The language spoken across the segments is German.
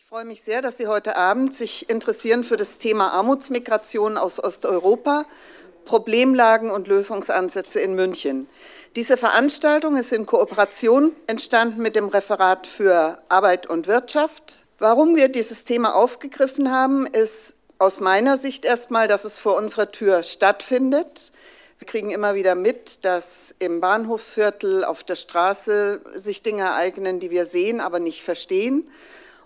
Ich freue mich sehr, dass Sie heute Abend sich interessieren für das Thema Armutsmigration aus Osteuropa, Problemlagen und Lösungsansätze in München. Diese Veranstaltung ist in Kooperation entstanden mit dem Referat für Arbeit und Wirtschaft. Warum wir dieses Thema aufgegriffen haben, ist aus meiner Sicht erstmal, dass es vor unserer Tür stattfindet. Wir kriegen immer wieder mit, dass im Bahnhofsviertel auf der Straße sich Dinge ereignen, die wir sehen, aber nicht verstehen.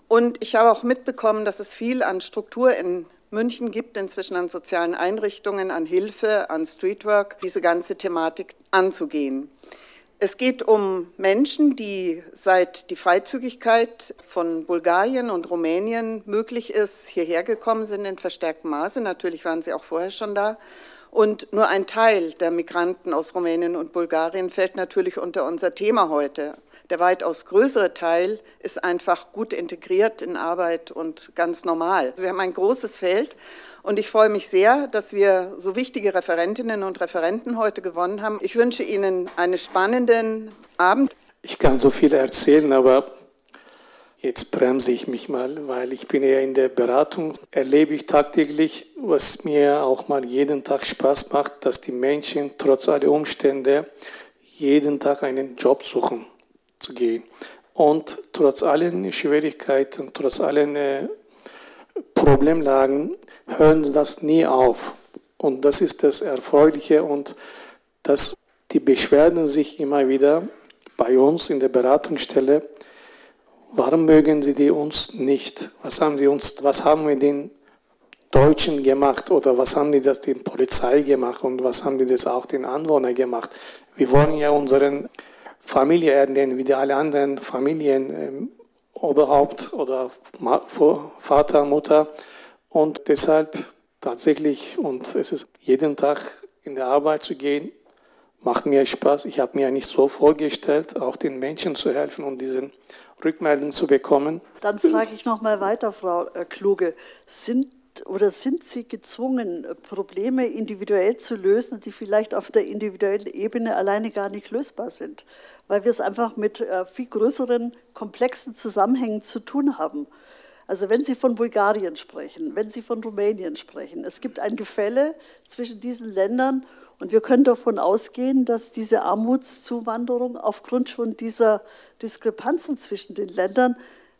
Und ich habe auch mitbekommen, dass es viel an Struktur in München gibt, inzwischen an sozialen Einrichtungen, an Hilfe, an Streetwork, diese ganze Thematik anzugehen. Es geht um Menschen, die seit die Freizügigkeit von Bulgarien und Rumänien möglich ist, hierher gekommen sind in verstärktem Maße. Natürlich waren sie auch vorher schon da. Und nur ein Teil der Migranten aus Rumänien und Bulgarien fällt natürlich unter unser Thema heute. Der weitaus größere Teil ist einfach gut integriert in Arbeit und ganz normal. Wir haben ein großes Feld und ich freue mich sehr, dass wir so wichtige Referentinnen und Referenten heute gewonnen haben. Ich wünsche Ihnen einen spannenden Abend. Ich kann so viel erzählen, aber jetzt bremse ich mich mal, weil ich bin ja in der Beratung, erlebe ich tagtäglich, was mir auch mal jeden Tag Spaß macht, dass die Menschen trotz aller Umstände jeden Tag einen Job suchen zu gehen. Und trotz allen Schwierigkeiten, trotz allen äh, Problemlagen hören das nie auf. Und das ist das Erfreuliche und dass die Beschwerden sich immer wieder bei uns in der Beratungsstelle, warum mögen sie die uns nicht? Was haben sie uns, was haben wir den Deutschen gemacht oder was haben die das den Polizei gemacht und was haben die das auch den Anwohnern gemacht? Wir wollen ja unseren Familie ernähren, wie die alle anderen Familien, ähm, Oberhaupt oder Vater, Mutter. Und deshalb tatsächlich, und es ist jeden Tag in der Arbeit zu gehen, macht mir Spaß. Ich habe mir nicht so vorgestellt, auch den Menschen zu helfen und diesen Rückmeldungen zu bekommen. Dann frage ich noch mal weiter, Frau äh, Kluge. Sind oder sind Sie gezwungen, Probleme individuell zu lösen, die vielleicht auf der individuellen Ebene alleine gar nicht lösbar sind, weil wir es einfach mit äh, viel größeren, komplexen Zusammenhängen zu tun haben. Also wenn Sie von Bulgarien sprechen, wenn Sie von Rumänien sprechen, es gibt ein Gefälle zwischen diesen Ländern und wir können davon ausgehen, dass diese Armutszuwanderung aufgrund schon dieser Diskrepanzen zwischen den Ländern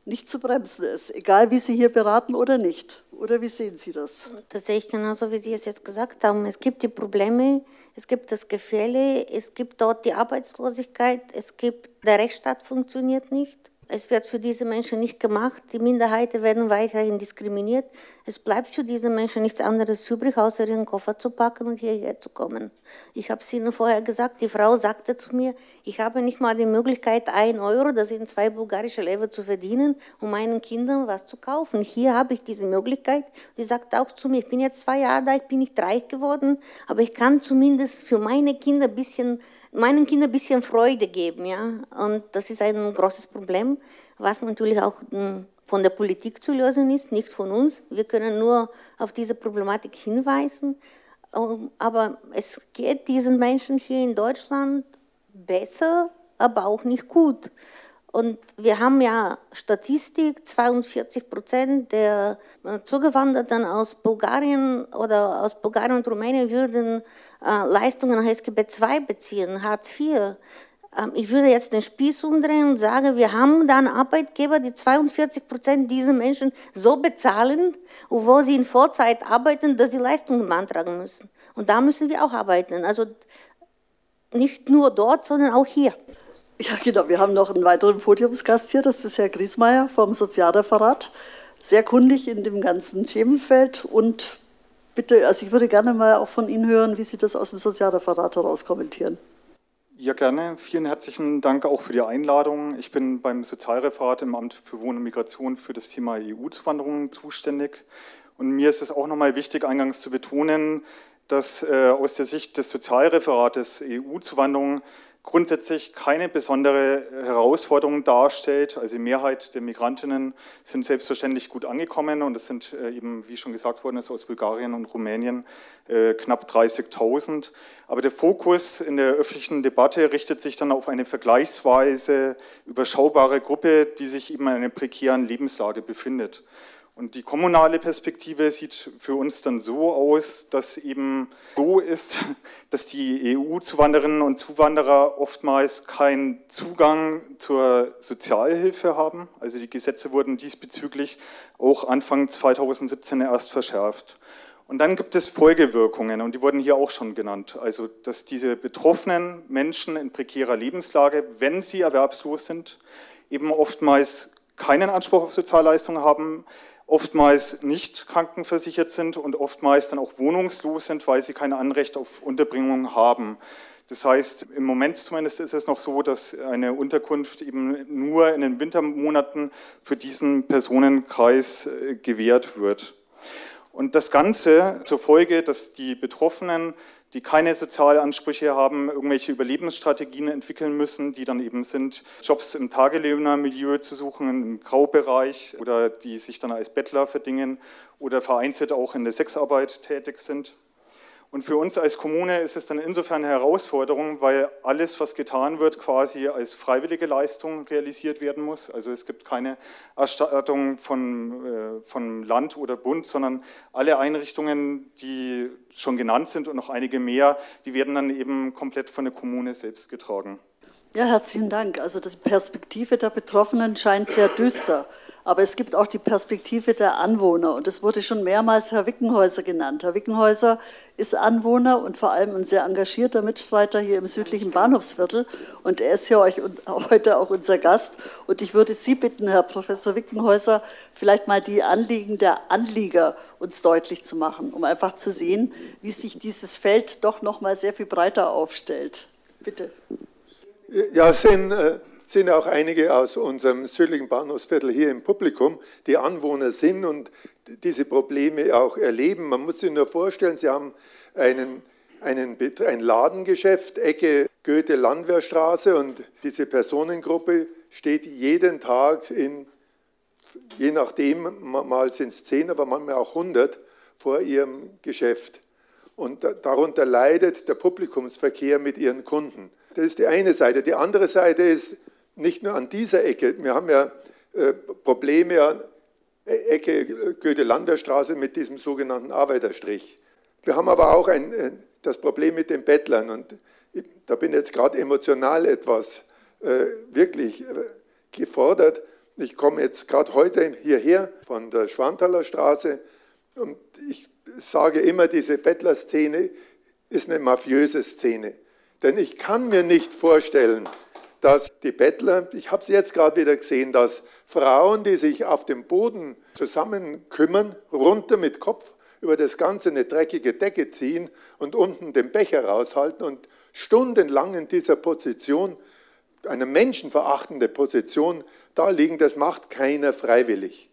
nicht zu bremsen ist, egal wie Sie hier beraten oder nicht. Oder wie sehen Sie das? Das sehe ich genauso, wie Sie es jetzt gesagt haben. Es gibt die Probleme, es gibt das Gefälle, es gibt dort die Arbeitslosigkeit, es gibt, der Rechtsstaat funktioniert nicht. Es wird für diese Menschen nicht gemacht. Die Minderheiten werden weiterhin diskriminiert. Es bleibt für diese Menschen nichts anderes übrig, außer ihren Koffer zu packen und hierher zu kommen. Ich habe es Ihnen vorher gesagt, die Frau sagte zu mir, ich habe nicht mal die Möglichkeit, ein Euro, das sind zwei bulgarische Lever, zu verdienen, um meinen Kindern was zu kaufen. Hier habe ich diese Möglichkeit. Sie sagte auch zu mir, ich bin jetzt zwei Jahre alt, bin nicht reich geworden, aber ich kann zumindest für meine Kinder ein bisschen meinen Kindern ein bisschen Freude geben. Ja? Und das ist ein großes Problem, was natürlich auch hm, von der Politik zu lösen ist, nicht von uns. Wir können nur auf diese Problematik hinweisen. Ähm, aber es geht diesen Menschen hier in Deutschland besser, aber auch nicht gut. Und wir haben ja Statistik, 42 Prozent der äh, Zugewanderten aus Bulgarien oder aus Bulgarien und Rumänien würden Leistungen nach SGB II beziehen, Hartz IV. Ähm, ich würde jetzt den Spieß umdrehen und sagen, wir haben da einen Arbeitgeber, die 42 Prozent dieser Menschen so bezahlen, wo sie in Vorzeit arbeiten, dass sie Leistungen beantragen müssen. Und da müssen wir auch arbeiten. Also nicht nur dort, sondern auch hier. Ja, genau. Wir haben noch einen weiteren Podiumsgast hier. Das ist Herr Griesmeier vom Sozialreferat. Sehr kundig in dem ganzen Themenfeld. Und bitte, also ich würde gerne mal auch von Ihnen hören, wie Sie das aus dem Sozialreferat heraus kommentieren. Ja, gerne. Vielen herzlichen Dank auch für die Einladung. Ich bin beim Sozialreferat im Amt für Wohnen und Migration für das Thema EU-Zuwanderung zuständig. Und mir ist es auch nochmal wichtig, eingangs zu betonen, dass äh, aus der Sicht des Sozialreferates EU-Zuwanderung grundsätzlich keine besondere Herausforderung darstellt. Also die Mehrheit der Migrantinnen sind selbstverständlich gut angekommen und es sind äh, eben, wie schon gesagt worden ist, aus Bulgarien und Rumänien äh, knapp 30.000. Aber der Fokus in der öffentlichen Debatte richtet sich dann auf eine vergleichsweise überschaubare Gruppe, die sich eben in einer prekären Lebenslage befindet. Und die kommunale Perspektive sieht für uns dann so aus, dass eben so ist, dass die EU-Zuwanderinnen und Zuwanderer oftmals keinen Zugang zur Sozialhilfe haben. Also die Gesetze wurden diesbezüglich auch Anfang 2017 erst verschärft. Und dann gibt es Folgewirkungen und die wurden hier auch schon genannt. Also, dass diese betroffenen Menschen in prekärer Lebenslage, wenn sie erwerbslos sind, eben oftmals keinen Anspruch auf Sozialleistungen haben, oftmals nicht krankenversichert sind und oftmals dann auch wohnungslos sind, weil sie kein Anrecht auf Unterbringung haben. Das heißt, im Moment zumindest ist es noch so, dass eine Unterkunft eben nur in den Wintermonaten für diesen Personenkreis äh, gewährt wird. Und das Ganze zur Folge, dass die Betroffenen die keine Sozialansprüche haben, irgendwelche Überlebensstrategien entwickeln müssen, die dann eben sind, Jobs im Tagelöhnermilieu zu suchen, im Graubereich oder die sich dann als Bettler verdingen oder vereinzelt auch in der Sexarbeit tätig sind. Und für uns als Kommune ist es dann insofern eine Herausforderung, weil alles, was getan wird, quasi als freiwillige Leistung realisiert werden muss. Also es gibt keine Erstattung von, äh, von Land oder Bund, sondern alle Einrichtungen, die schon genannt sind und noch einige mehr, die werden dann eben komplett von der Kommune selbst getragen. Ja, herzlichen Dank. Also die Perspektive der Betroffenen scheint sehr düster. Aber es gibt auch die Perspektive der Anwohner. Und es wurde schon mehrmals Herr Wickenhäuser genannt. Herr Wickenhäuser ist Anwohner und vor allem ein sehr engagierter Mitstreiter hier im südlichen Bahnhofsviertel. Und er ist ja heute auch unser Gast. Und ich würde Sie bitten, Herr Professor Wickenhäuser, vielleicht mal die Anliegen der Anlieger uns deutlich zu machen, um einfach zu sehen, wie sich dieses Feld doch noch mal sehr viel breiter aufstellt. Bitte. Ja, sind äh, sind auch einige aus unserem südlichen Bahnhofsviertel hier im Publikum, die Anwohner sind und diese Probleme auch erleben. Man muss sich nur vorstellen, sie haben einen, einen, ein Ladengeschäft, Ecke Goethe-Landwehrstraße und diese Personengruppe steht jeden Tag in, je nachdem, mal sind es zehn, aber manchmal auch hundert, vor ihrem Geschäft. Und darunter leidet der Publikumsverkehr mit ihren Kunden. Das ist die eine Seite. Die andere Seite ist, nicht nur an dieser Ecke. Wir haben ja äh, Probleme an Ecke Goethe-Landerstraße mit diesem sogenannten Arbeiterstrich. Wir haben aber auch ein, äh, das Problem mit den Bettlern und da bin ich jetzt gerade emotional etwas äh, wirklich gefordert. Ich komme jetzt gerade heute hierher von der Schwanthaler Straße und ich sage immer, diese Bettlerszene ist eine mafiöse Szene. Denn ich kann mir nicht vorstellen, dass die Bettler, ich habe es jetzt gerade wieder gesehen, dass Frauen, die sich auf dem Boden zusammen kümmern, runter mit Kopf über das Ganze eine dreckige Decke ziehen und unten den Becher raushalten und stundenlang in dieser Position, eine menschenverachtende Position, da liegen, das macht keiner freiwillig.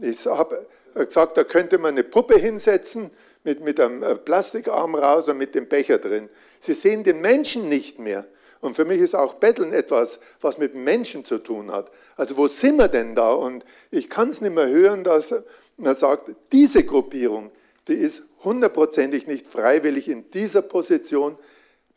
Ich habe gesagt, da könnte man eine Puppe hinsetzen mit, mit einem Plastikarm raus und mit dem Becher drin. Sie sehen den Menschen nicht mehr. Und für mich ist auch Betteln etwas, was mit Menschen zu tun hat. Also wo sind wir denn da? Und ich kann es nicht mehr hören, dass man sagt, diese Gruppierung, die ist hundertprozentig nicht freiwillig in dieser Position,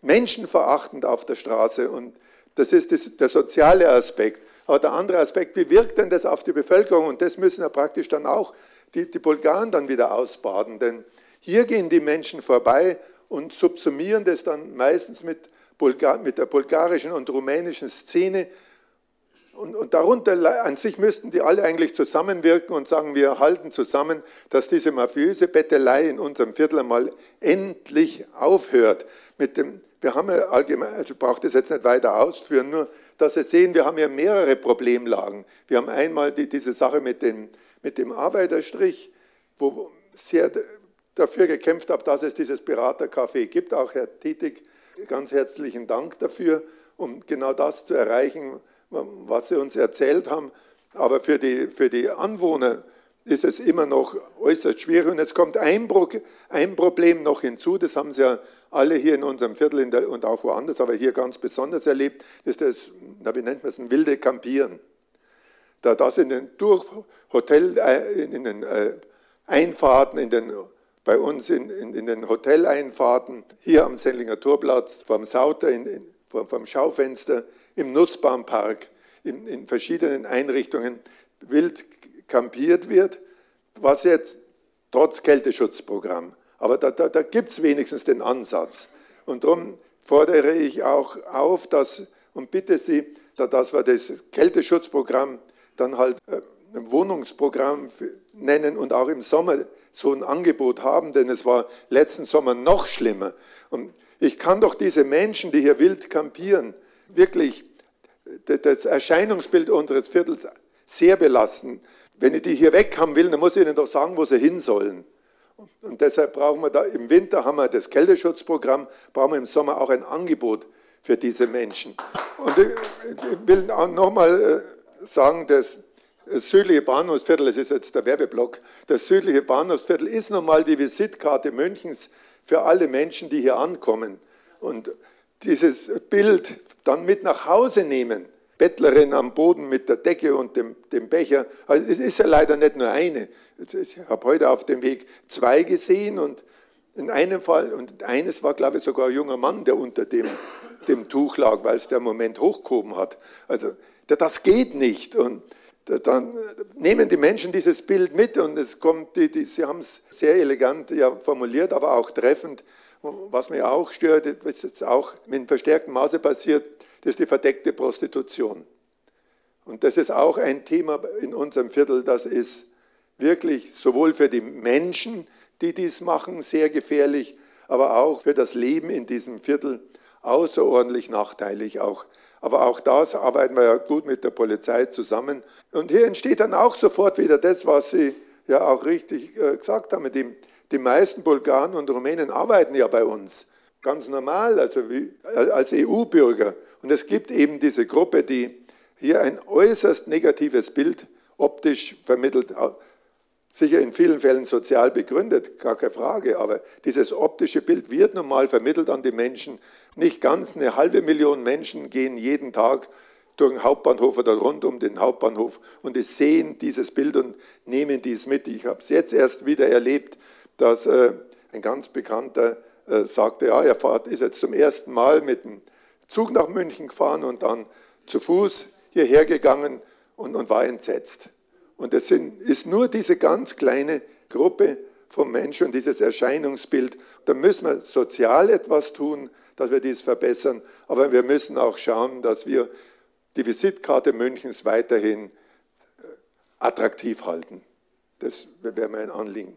menschenverachtend auf der Straße. Und das ist das, der soziale Aspekt. Aber der andere Aspekt, wie wirkt denn das auf die Bevölkerung? Und das müssen ja praktisch dann auch die, die Bulgaren dann wieder ausbaden. Denn hier gehen die Menschen vorbei und subsumieren das dann meistens mit mit der bulgarischen und rumänischen Szene. Und, und, darunter an sich müssten die alle eigentlich zusammenwirken und sagen, wir halten zusammen, dass diese mafiöse Bettelei in unserem Viertel einmal endlich aufhört. Mit dem, wir haben ja allgemein, also ich brauche das jetzt nicht weiter ausführen, nur dass Sie sehen, wir haben ja mehrere Problemlagen. Wir haben einmal die, diese Sache mit dem, mit dem Arbeiterstrich, wo sehr dafür gekämpft habe, dass es dieses Beratercafé gibt. Auch Herr Tietig ganz herzlichen Dank dafür, um genau das zu erreichen, was Sie uns erzählt haben. Aber für die, für die Anwohner ist es immer noch äußerst schwierig. Und jetzt kommt ein, Pro, ein Problem noch hinzu, das haben Sie ja alle hier in unserem Viertel in der, und auch woanders, aber hier ganz besonders erlebt, ist das, wie nennt man es, ein wilde Campieren. Da das in den durch Hotel, äh, in den äh, Einfahrten, in den, bei uns in, in, in den Hoteleinfahrten, hier am Sendlinger Torplatz, vom Sauter, in, vom, vom Schaufenster, im Nussbaumpark, in, in verschiedenen Einrichtungen wild kampiert wird, was jetzt trotz Kälteschutzprogramm, aber da, da, da gibt es wenigstens den Ansatz. Und darum fordere ich auch auf, dass, und bitte Sie, dass wir das Kälteschutzprogramm dann halt äh, ein Wohnungsprogramm nennen und auch im Sommer so ein Angebot haben, denn es war letzten Sommer noch schlimmer. Und ich kann doch diese Menschen, die hier wild kampieren, wirklich das Erscheinungsbild unseres Viertels sehr belasten. Wenn ich die hier weg haben will, dann muss ich ihnen doch sagen, wo sie hin sollen. Und deshalb brauchen wir da im Winter haben wir das Kälteschutzprogramm, brauchen wir im Sommer auch ein Angebot für diese Menschen. Und ich will auch nochmal äh, sagen, dass das südliche Bahnhofsviertel, das ist jetzt der Werbeblock, das südliche Bahnhofsviertel ist nun mal die Visitkarte Münchens für alle Menschen, die hier ankommen. Und dieses Bild dann mit nach Hause nehmen, Bettlerin am Boden mit der Decke und dem, dem Becher, also es ist ja leider nicht nur eine. Ich habe heute auf dem Weg zwei gesehen und in einem Fall, und eines war, glaube ich, sogar ein junger Mann, der unter dem, dem Tuch lag, weil es der Moment hochgehoben hat. Also das geht nicht. Und dann nehmen die Menschen dieses Bild mit und es kommt, die, die, sie haben es sehr elegant ja, formuliert, aber auch treffend. Was mich auch stört, was jetzt auch in verstärktem Maße passiert, das ist die verdeckte Prostitution. Und das ist auch ein Thema in unserem Viertel, das ist wirklich sowohl für die Menschen, die dies machen, sehr gefährlich, aber auch für das Leben in diesem Viertel außerordentlich nachteilig. Auch aber auch das arbeiten wir ja gut mit der Polizei zusammen. Und hier entsteht dann auch sofort wieder das, was Sie ja auch richtig äh, gesagt haben. Die, die meisten Bulgaren und Rumänen arbeiten ja bei uns. Ganz normal, also wie, als EU-Bürger. Und es gibt eben diese Gruppe, die hier ein äußerst negatives Bild optisch vermittelt, sicher in vielen Fällen sozial begründet, gar keine Frage, aber dieses optische Bild wird normal vermittelt an die Menschen nicht ganz eine halbe Million Menschen gehen jeden Tag durch den Hauptbahnhof oder rund um den Hauptbahnhof und die sehen dieses Bild und nehmen dies mit. Ich habe es jetzt erst wieder erlebt, dass äh, ein ganz Bekannter äh, sagte, ja, er fahrt, ist jetzt zum ersten Mal mit dem Zug nach München gefahren und dann zu Fuß hierher gegangen und, und war entsetzt. Und es sind, ist nur diese ganz kleine Gruppe vom Menschen dieses Erscheinungsbild. Da müssen wir sozial etwas tun, dass wir dies verbessern. Aber wir müssen auch schauen, dass wir die Visitkarte Münchens weiterhin äh, attraktiv halten. Das wäre mein Anliegen.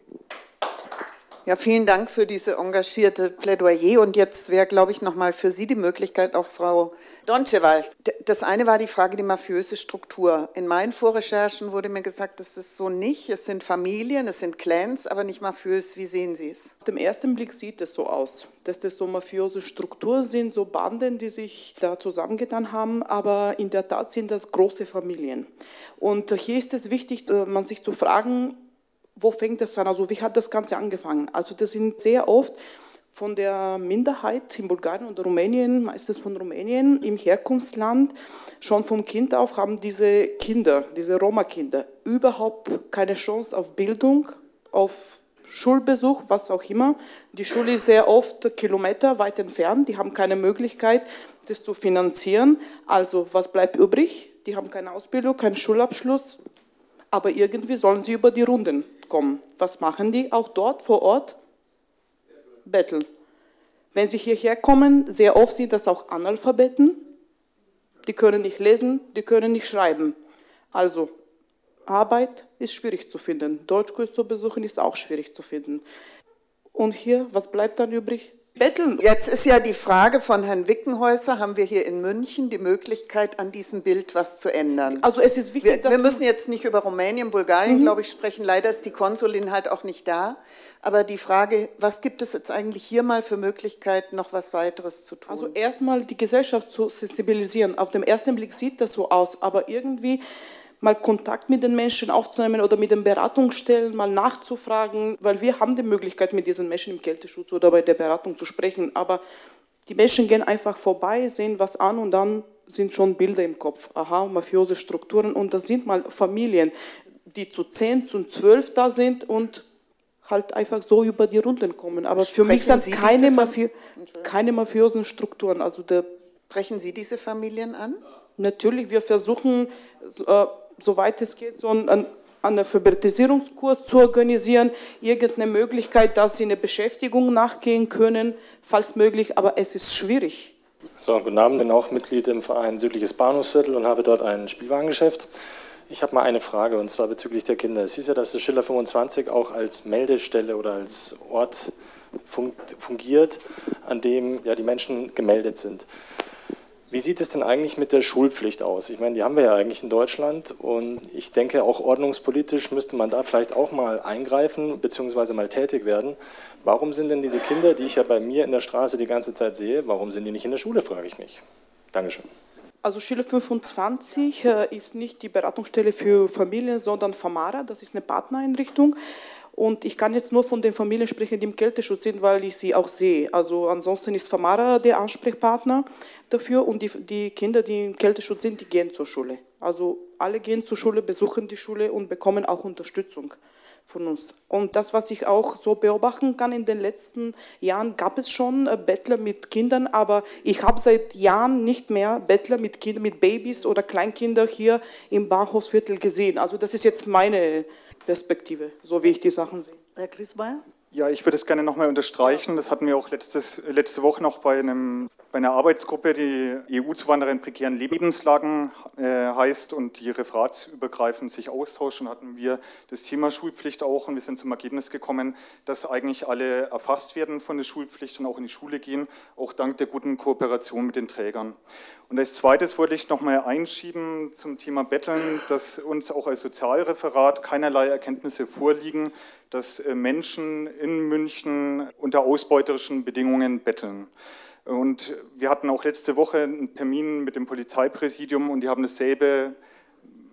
Ja, vielen Dank für diese engagierte Plädoyer. Und jetzt wäre, glaube ich, nochmal für Sie die Möglichkeit, auch Frau Donchewa. Das eine war die Frage, die mafiöse Struktur. In meinen Vorrecherchen wurde mir gesagt, das ist so nicht. Es sind Familien, es sind Clans, aber nicht mafiös. Wie sehen Sie es? Auf den ersten Blick sieht es so aus, dass das so mafiöse Strukturen sind, so Banden, die sich da zusammengetan haben. Aber in der Tat sind das große Familien. Und hier ist es wichtig, äh, man sich zu fragen, wo fängt das an? Also wie hat das Ganze angefangen? Also das sind sehr oft von der Minderheit in Bulgarien und Rumänien, meistens von Rumänien im Herkunftsland, schon vom Kind auf haben diese Kinder, diese Roma-Kinder, überhaupt keine Chance auf Bildung, auf Schulbesuch, was auch immer. Die Schule ist sehr oft Kilometer weit entfernt, die haben keine Möglichkeit, das zu finanzieren. Also was bleibt übrig? Die haben keine Ausbildung, keinen Schulabschluss, aber irgendwie sollen sie über die Runden kommen. Was machen die auch dort vor Ort? Betteln. Wenn sie hierher kommen, sehr oft sind das auch Analphabeten. Die können nicht lesen, die können nicht schreiben. Also Arbeit ist schwierig zu finden. Deutschkurs zu besuchen ist auch schwierig zu finden. Und hier, was bleibt dann übrig? Betteln. Jetzt ist ja die Frage von Herrn Wickenhäuser, haben wir hier in München die Möglichkeit, an diesem Bild was zu ändern? Also es ist wichtig, wir, dass wir müssen jetzt nicht über Rumänien, Bulgarien, mhm. glaube ich, sprechen. Leider ist die Konsulin halt auch nicht da. Aber die Frage, was gibt es jetzt eigentlich hier mal für Möglichkeiten, noch was weiteres zu tun? Also erstmal die Gesellschaft zu sensibilisieren. Auf dem ersten Blick sieht das so aus, aber irgendwie mal Kontakt mit den Menschen aufzunehmen oder mit den Beratungsstellen mal nachzufragen, weil wir haben die Möglichkeit, mit diesen Menschen im Kälteschutz oder bei der Beratung zu sprechen, aber die Menschen gehen einfach vorbei, sehen was an und dann sind schon Bilder im Kopf. Aha, mafiose Strukturen und das sind mal Familien, die zu 10, zu 12 da sind und halt einfach so über die Runden kommen. Aber Sprechen für mich sind keine, Mafi keine mafiosen Strukturen. Also der Sprechen Sie diese Familien an? Natürlich, wir versuchen, äh, soweit es geht, so einen, einen Alphabetisierungskurs zu organisieren, irgendeine Möglichkeit, dass sie eine Beschäftigung nachgehen können, falls möglich, aber es ist schwierig. So, guten Abend, bin auch Mitglied im Verein Südliches Bahnhofsviertel und habe dort ein Spielwarengeschäft. Ich habe mal eine Frage und zwar bezüglich der Kinder. Es ist ja, dass das Schiller 25 auch als Meldestelle oder als Ort fungiert, an dem ja die Menschen gemeldet sind. Wie sieht es denn eigentlich mit der Schulpflicht aus? Ich meine, die haben wir ja eigentlich in Deutschland und ich denke, auch ordnungspolitisch müsste man da vielleicht auch mal eingreifen bzw. mal tätig werden. Warum sind denn diese Kinder, die ich ja bei mir in der Straße die ganze Zeit sehe, warum sind die nicht in der Schule, frage ich mich. Dankeschön. Also Schule 25 äh, ist nicht die Beratungsstelle für Familien, sondern Famara, das ist eine Partnereinrichtung. Und ich kann jetzt nur von den Familien sprechen, die im Kälteschutz sind, weil ich sie auch sehe. Also ansonsten ist Famara der Ansprechpartner dafür und die, die Kinder, die im Kälteschutz sind, die gehen zur Schule. Also alle gehen zur Schule, besuchen die Schule und bekommen auch Unterstützung von uns. Und das, was ich auch so beobachten kann, in den letzten Jahren gab es schon äh, Bettler mit Kindern, aber ich habe seit Jahren nicht mehr Bettler mit Kindern, mit Babys oder Kleinkinder hier im Bahnhofsviertel gesehen. Also das ist jetzt meine Perspektive, so wie ich die Sachen sehe. Herr Griesmeier? Ja, ich würde es gerne nochmal unterstreichen. Das hatten wir auch letztes, letzte Woche noch bei, einem, bei einer Arbeitsgruppe, die EU-Zuwanderer in prekären Lebenslagen äh, heißt und die referatsübergreifend sich austauschen, hatten wir das Thema Schulpflicht auch und wir sind zum Ergebnis gekommen, dass eigentlich alle erfasst werden von der Schulpflicht und auch in die Schule gehen, auch dank der guten Kooperation mit den Trägern. Und als zweites wollte ich nochmal einschieben zum Thema Betteln, dass uns auch als Sozialreferat keinerlei Erkenntnisse vorliegen, dass äh, Menschen in München unter ausbeuterischen Bedingungen betteln. Und wir hatten auch letzte Woche einen Termin mit dem Polizeipräsidium und die haben dasselbe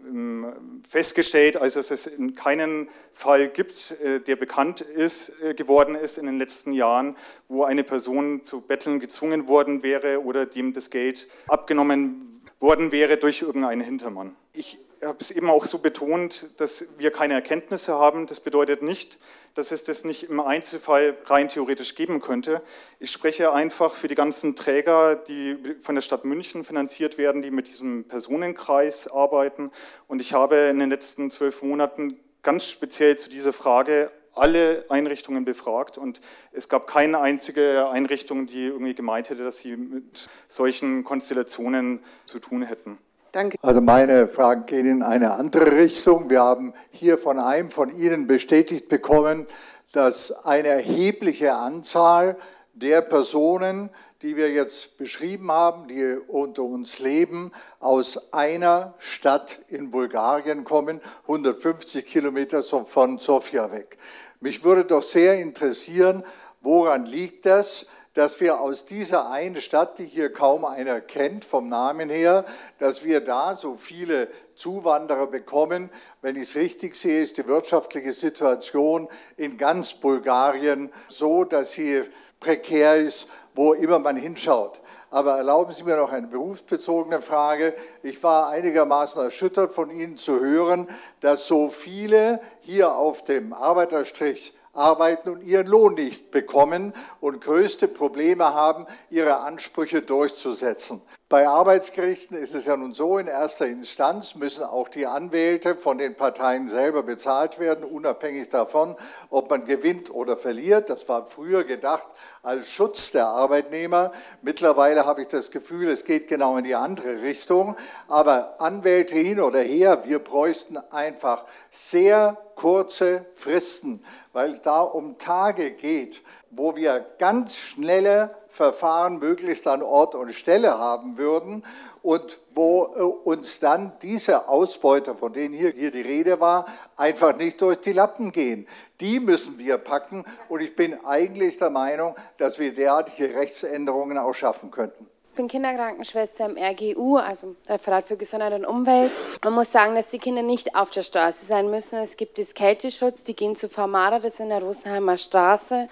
ähm, festgestellt, also dass es in keinen Fall gibt, äh, der bekannt ist, äh, geworden ist in den letzten Jahren, wo eine Person zu betteln gezwungen worden wäre oder dem das Geld abgenommen worden wäre durch irgendeinen Hintermann. Ich habe es eben auch so betont, dass wir keine Erkenntnisse haben. Das bedeutet nicht, dass es das nicht im Einzelfall rein theoretisch geben könnte. Ich spreche einfach für die ganzen Träger, die von der Stadt München finanziert werden, die mit diesem Personenkreis arbeiten. Und ich habe in den letzten zwölf Monaten ganz speziell zu dieser Frage alle Einrichtungen befragt und es gab keine einzige Einrichtung, die irgendwie gemeint hätte, dass sie mit solchen Konstellationen zu tun hätten. Danke. Also meine Fragen gehen in eine andere Richtung. Wir haben hier von einem von Ihnen bestätigt bekommen, dass eine erhebliche Anzahl der Personen, die wir jetzt beschrieben haben, die unter uns leben, aus einer Stadt in Bulgarien kommen, 150 Kilometer von Sofia weg. Mich würde doch sehr interessieren, woran liegt das? Dass wir aus dieser einen Stadt, die hier kaum einer kennt vom Namen her, dass wir da so viele Zuwanderer bekommen. Wenn ich es richtig sehe, ist die wirtschaftliche Situation in ganz Bulgarien so, dass sie prekär ist, wo immer man hinschaut. Aber erlauben Sie mir noch eine berufsbezogene Frage. Ich war einigermaßen erschüttert von Ihnen zu hören, dass so viele hier auf dem Arbeiterstrich arbeiten und ihren Lohn nicht bekommen und größte Probleme haben, ihre Ansprüche durchzusetzen. Bei Arbeitsgerichten ist es ja nun so, in erster Instanz müssen auch die Anwälte von den Parteien selber bezahlt werden, unabhängig davon, ob man gewinnt oder verliert. Das war früher gedacht als Schutz der Arbeitnehmer. Mittlerweile habe ich das Gefühl, es geht genau in die andere Richtung. Aber Anwälte hin oder her, wir bräuchten einfach sehr kurze Fristen, weil es da um Tage geht, wo wir ganz schnelle Verfahren möglichst an Ort und Stelle haben würden und wo äh, uns dann diese Ausbeuter, von denen hier, hier die Rede war, einfach nicht durch die Lappen gehen. Die müssen wir packen und ich bin eigentlich der Meinung, dass wir derartige Rechtsänderungen auch schaffen könnten. Ich bin Kinderkrankenschwester im RGU, also Referat für Gesundheit und Umwelt. Man muss sagen, dass die Kinder nicht auf der Straße sein müssen. Es gibt das Kälteschutz, die gehen zu Famara, das ist in der Rosenheimer Straße.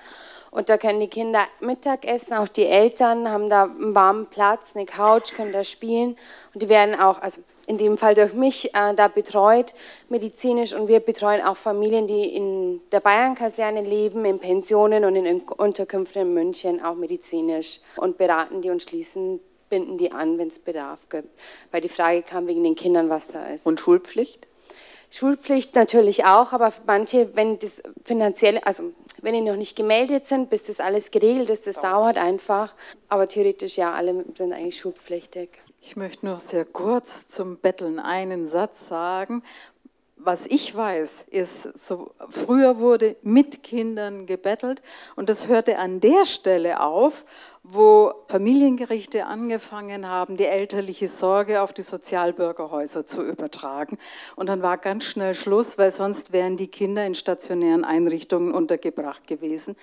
Und da können die Kinder Mittag essen, auch die Eltern haben da einen warmen Platz, eine Couch, können da spielen. Und die werden auch, also in dem Fall durch mich äh, da betreut, medizinisch. Und wir betreuen auch Familien, die in der Bayern-Kaserne leben, in Pensionen und in Unterkünften in München, auch medizinisch. Und beraten die und schließen, binden die an, wenn es Bedarf gibt. Weil die Frage kam wegen den Kindern, was da ist. Und Schulpflicht? Schulpflicht natürlich auch, aber manche, wenn das finanziell, also wenn die noch nicht gemeldet sind, bis das alles geregelt ist, das dauert einfach. Aber theoretisch ja, alle sind eigentlich schulpflichtig. Ich möchte nur sehr kurz zum Betteln einen Satz sagen. Was ich weiß, ist, so, früher wurde mit Kindern gebettelt und das hörte an der Stelle auf, wo Familiengerichte angefangen haben, die elterliche Sorge auf die Sozialbürgerhäuser zu übertragen. Und dann war ganz schnell Schluss, weil sonst wären die Kinder in stationären Einrichtungen untergebracht gewesen.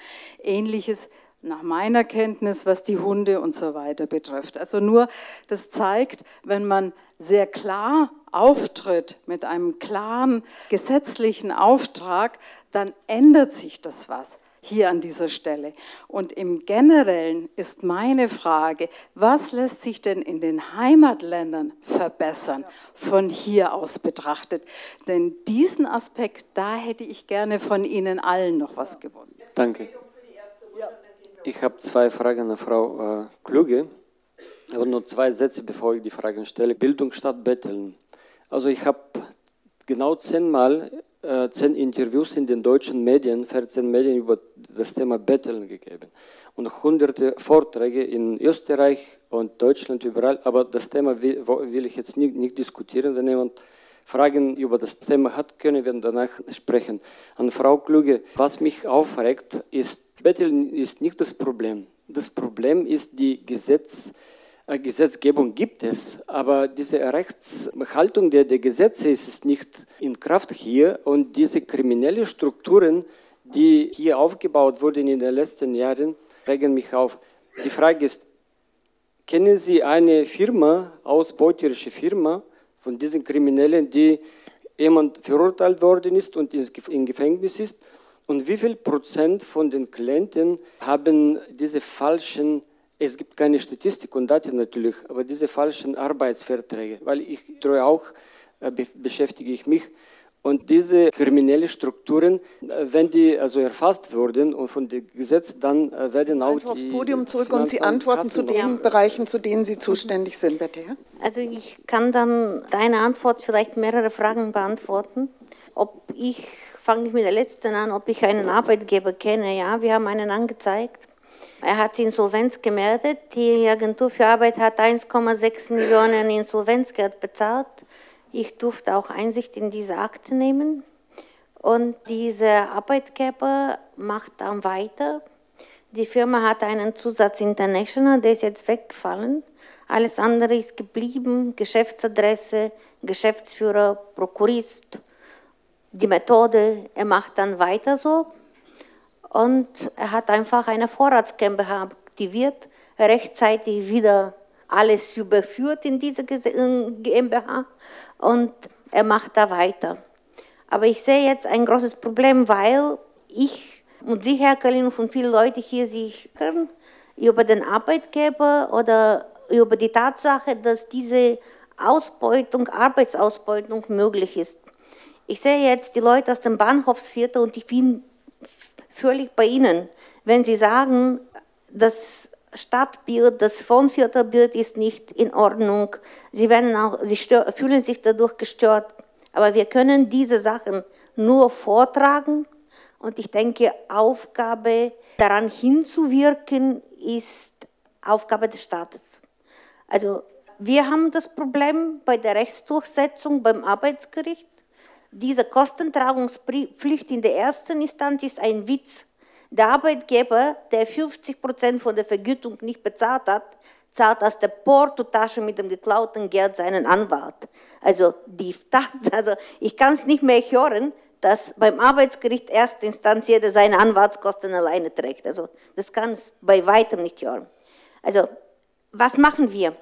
Ähnliches nach meiner Kenntnis, was die Hunde und so weiter betrifft. Also nur, das zeigt, wenn man sehr klar auftritt mit einem klaren gesetzlichen Auftrag, dann ändert sich das was hier an dieser Stelle. Und im Generellen ist meine Frage, was lässt sich denn in den Heimatländern verbessern, von hier aus betrachtet? Denn diesen Aspekt, da hätte ich gerne von Ihnen allen noch was gewusst. Danke. Ich habe zwei Fragen an Frau äh, Kluge, aber nur zwei Sätze, bevor ich die Fragen stelle. Bildung statt Betteln. Also ich habe genau zehnmal äh, zehn Interviews in den deutschen Medien, 14 Medien über das Thema Betteln gegeben und hunderte Vorträge in Österreich und Deutschland überall. Aber das Thema will, will ich jetzt nicht, nicht diskutieren. Wenn jemand Fragen über das Thema hat, können wir danach sprechen. An Frau Kluge, was mich aufregt, ist Betteln ist nicht das Problem. Das Problem ist die Gesetz, äh, Gesetzgebung gibt es, aber diese Rechtshaltung der, der Gesetze ist nicht in Kraft hier und diese kriminellen Strukturen, die hier aufgebaut wurden in den letzten Jahren, regen mich auf. Die Frage ist, kennen Sie eine Firma, ausbeuterische Firma von diesen Kriminellen, die jemand verurteilt worden ist und im Gefängnis ist und wie viel Prozent von den Klienten haben diese falschen, es gibt keine Statistik und Daten natürlich, aber diese falschen Arbeitsverträge, weil ich treue auch, äh, beschäftige ich mich und diese kriminellen Strukturen, äh, wenn die also erfasst wurden und von dem Gesetz, dann äh, werden auch die... aufs Podium zurück und Sie antworten zu den ja. Bereichen, zu denen Sie zuständig sind, bitte. Ja? Also ich kann dann deine Antwort vielleicht mehrere Fragen beantworten. Ob ich fange ich mit der letzten an, ob ich einen Arbeitgeber kenne. Ja, wir haben einen angezeigt. Er hat Insolvenz gemeldet. Die Agentur für Arbeit hat 1,6 Millionen Insolvenzgeld bezahlt. Ich durfte auch Einsicht in diese Akte nehmen. Und dieser Arbeitgeber macht dann weiter. Die Firma hat einen Zusatz International, der ist jetzt weggefallen. Alles andere ist geblieben. Geschäftsadresse, Geschäftsführer, Prokurist, die Methode, er macht dann weiter so und er hat einfach eine Vorrats GmbH aktiviert, rechtzeitig wieder alles überführt in diese GmbH und er macht da weiter. Aber ich sehe jetzt ein großes Problem, weil ich und Sie, Herr Kalin, und viele Leute hier sich über den Arbeitgeber oder über die Tatsache, dass diese Ausbeutung, Arbeitsausbeutung möglich ist. Ich sehe jetzt die Leute aus dem Bahnhofsviertel und ich bin völlig bei Ihnen, wenn Sie sagen, das Stadtbild, das Wohnviertelbild ist nicht in Ordnung. Sie, werden auch, sie stör, fühlen sich dadurch gestört. Aber wir können diese Sachen nur vortragen. Und ich denke, Aufgabe daran hinzuwirken, ist Aufgabe des Staates. Also wir haben das Problem bei der Rechtsdurchsetzung beim Arbeitsgericht. Diese Kostentragungspflicht in der ersten Instanz ist ein Witz. Der Arbeitgeber, der 50 Prozent von der Vergütung nicht bezahlt hat, zahlt aus der Portotasche mit dem geklauten Geld seinen Anwalt. Also, die, also ich kann es nicht mehr hören, dass beim Arbeitsgericht erste Instanz jeder seine Anwaltskosten alleine trägt. Also das kann es bei weitem nicht hören. Also was machen wir?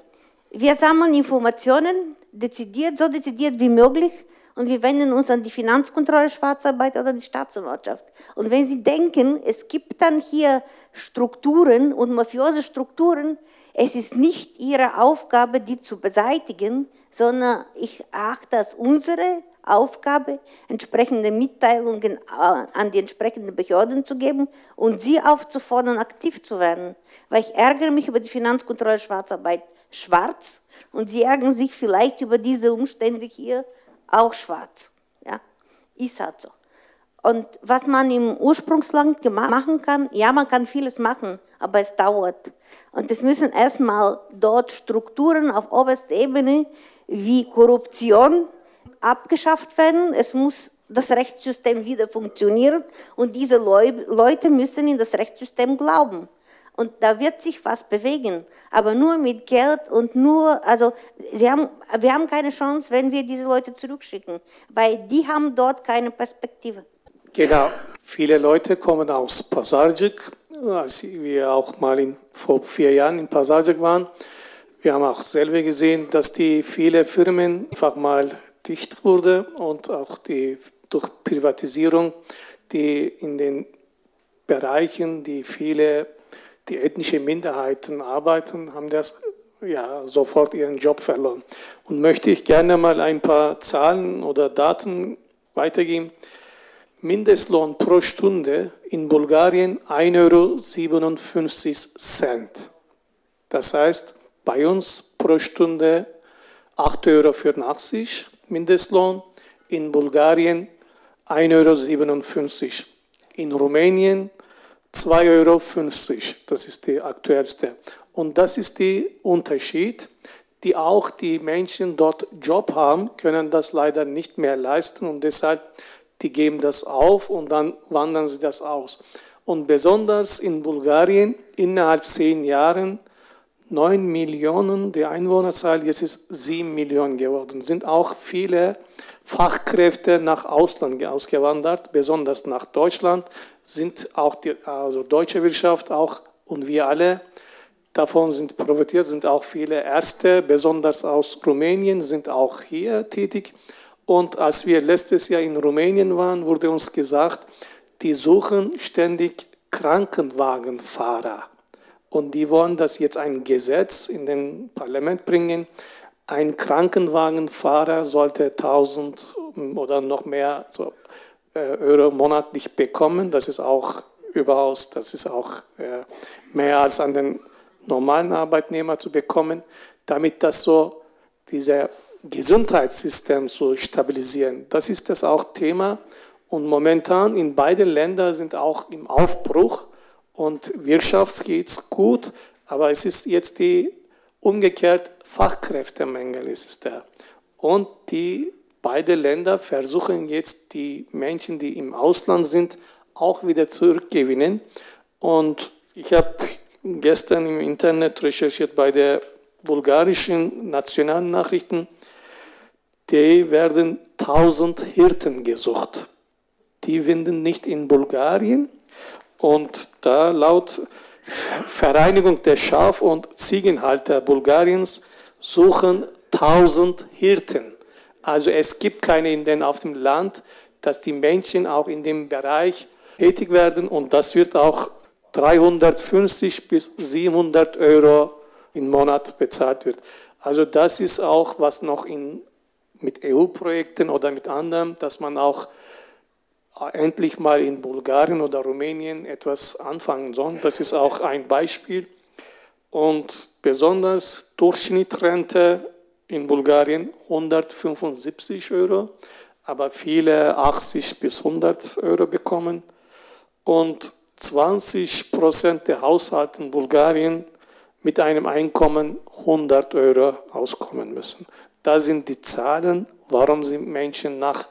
Wir sammeln Informationen, dezidiert, so dezidiert wie möglich, und wir wenden uns an die Finanzkontrolle, Schwarzarbeit oder die Staatsanwaltschaft. Und wenn Sie denken, es gibt dann hier Strukturen und mafiose Strukturen, es ist nicht Ihre Aufgabe, die zu beseitigen, sondern ich achte als unsere Aufgabe, entsprechende Mitteilungen äh, an die entsprechenden Behörden zu geben und sie aufzufordern, aktiv zu werden. Weil ich ärgere mich über die Finanzkontrolle Schwarzarbeit schwarz und sie ärgern sich vielleicht über diese Umstände hier auch schwarz. Ja, ist halt so. Und was man im Ursprungsland machen kann, ja, man kann vieles machen, aber es dauert. Und es müssen erstmal dort Strukturen auf oberster Ebene wie Korruption abgeschafft werden. Es muss das Rechtssystem wieder funktionieren und diese Leute müssen in das Rechtssystem glauben. Und da wird sich was bewegen. Aber nur mit Geld und nur, also sie haben, wir haben keine Chance, wenn wir diese Leute zurückschicken, weil die haben dort keine Perspektive. Genau. Viele Leute kommen aus Pasarjik, als wir auch mal in, vor vier Jahren in Pasarjik waren. Wir haben auch selber gesehen, dass die viele Firmen einfach mal dicht wurde und auch die durch Privatisierung, die in den Bereichen, die viele die ethnische Minderheiten arbeiten, haben das ja, sofort ihren Job verloren. Und möchte ich gerne mal ein paar Zahlen oder Daten weitergeben. Mindestlohn pro Stunde in Bulgarien 1,57 Euro. Das heißt, bei uns pro Stunde 8,84 Euro Mindestlohn, in Bulgarien 1,57 Euro. In Rumänien 2,50 Euro. Das ist die aktuellste. Und das ist der Unterschied, die auch die Menschen dort Job haben, können das leider nicht mehr leisten und deshalb die geben das auf und dann wandern sie das aus. Und besonders in Bulgarien innerhalb zehn Jahren 9 Millionen, die Einwohnerzahl, jetzt ist 7 Millionen geworden. Sind auch viele Fachkräfte nach Ausland ausgewandert, besonders nach Deutschland, sind auch die also deutsche Wirtschaft auch und wir alle davon sind profitiert, sind auch viele Ärzte, besonders aus Rumänien, sind auch hier tätig. Und als wir letztes Jahr in Rumänien waren, wurde uns gesagt, die suchen ständig Krankenwagenfahrer. Und die wollen das jetzt ein Gesetz in den Parlament bringen. Ein Krankenwagenfahrer sollte 1000 oder noch mehr äh, Euro monatlich bekommen. Das ist auch überaus, das ist auch äh, mehr als an den normalen Arbeitnehmer zu bekommen, damit das so dieser Gesundheitssystem zu stabilisieren. Das ist das auch Thema. Und momentan in beiden Ländern sind auch im Aufbruch und Wirtschaft geht es gut, aber es ist jetzt die umgekehrt Fachkräftemangel ist es da. Und die beide Länder versuchen jetzt die Menschen, die im Ausland sind, auch wieder zurückgewinnen. Und ich habe gestern im Internet recherchiert bei der bulgarischen nationalen Nachrichten, die werden 1000 Hirten gesucht. Die finden nicht in Bulgarien, und da laut Vereinigung der Schaf- und Ziegenhalter Bulgariens suchen 1000 Hirten. Also es gibt keine in den, auf dem Land, dass die Menschen auch in dem Bereich tätig werden und das wird auch 350 bis 700 Euro im Monat bezahlt wird. Also das ist auch, was noch in, mit EU-Projekten oder mit anderen, dass man auch endlich mal in Bulgarien oder Rumänien etwas anfangen sollen. Das ist auch ein Beispiel. Und besonders Durchschnittsrente in Bulgarien 175 Euro, aber viele 80 bis 100 Euro bekommen. Und 20 Prozent der Haushalte in Bulgarien mit einem Einkommen 100 Euro auskommen müssen. Da sind die Zahlen, warum sind Menschen nach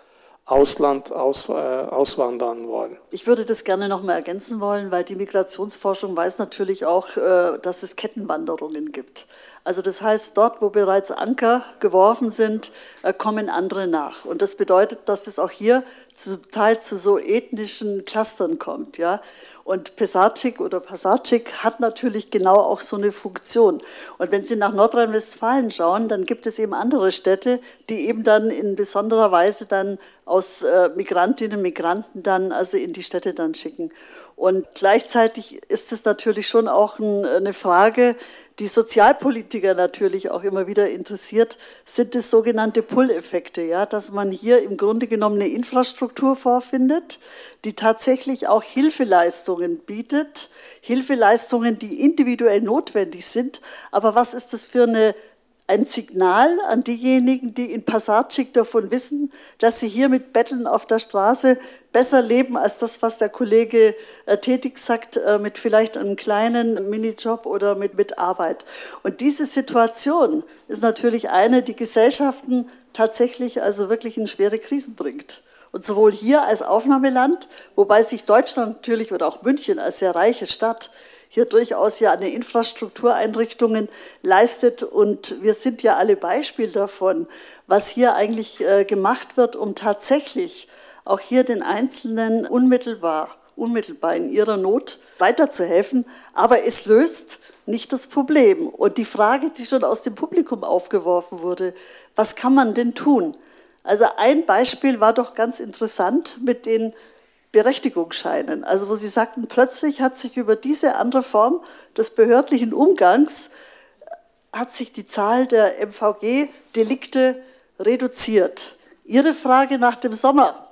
Ausland aus, äh, auswandern wollen. Ich würde das gerne noch mal ergänzen wollen, weil die Migrationsforschung weiß natürlich auch, äh, dass es Kettenwanderungen gibt. Also das heißt, dort, wo bereits Anker geworfen sind, äh, kommen andere nach. Und das bedeutet, dass es auch hier zum Teil zu so ethnischen Clustern kommt. Ja? Und Pesarczyk oder Pasarczyk hat natürlich genau auch so eine Funktion. Und wenn Sie nach Nordrhein-Westfalen schauen, dann gibt es eben andere Städte, die eben dann in besonderer Weise dann aus äh, Migrantinnen und Migranten dann also in die Städte dann schicken. Und gleichzeitig ist es natürlich schon auch ein, eine Frage, die Sozialpolitiker natürlich auch immer wieder interessiert, sind es sogenannte Pull-Effekte, ja, dass man hier im Grunde genommen eine Infrastruktur vorfindet, die tatsächlich auch Hilfeleistungen bietet, Hilfeleistungen, die individuell notwendig sind. Aber was ist das für eine ein Signal an diejenigen, die in Passatschik davon wissen, dass sie hier mit Betteln auf der Straße besser leben als das, was der Kollege äh, tätig sagt, äh, mit vielleicht einem kleinen Minijob oder mit, mit Arbeit. Und diese Situation ist natürlich eine, die Gesellschaften tatsächlich also wirklich in schwere Krisen bringt. Und sowohl hier als Aufnahmeland, wobei sich Deutschland natürlich oder auch München als sehr reiche Stadt hier durchaus ja eine Infrastruktureinrichtungen leistet. Und wir sind ja alle Beispiel davon, was hier eigentlich äh, gemacht wird, um tatsächlich auch hier den Einzelnen unmittelbar, unmittelbar in ihrer Not weiterzuhelfen. Aber es löst nicht das Problem. Und die Frage, die schon aus dem Publikum aufgeworfen wurde, was kann man denn tun? Also ein Beispiel war doch ganz interessant mit den Berechtigungsscheinen. Also wo Sie sagten, plötzlich hat sich über diese andere Form des behördlichen Umgangs hat sich die Zahl der MVG-Delikte reduziert. Ihre Frage nach dem Sommer,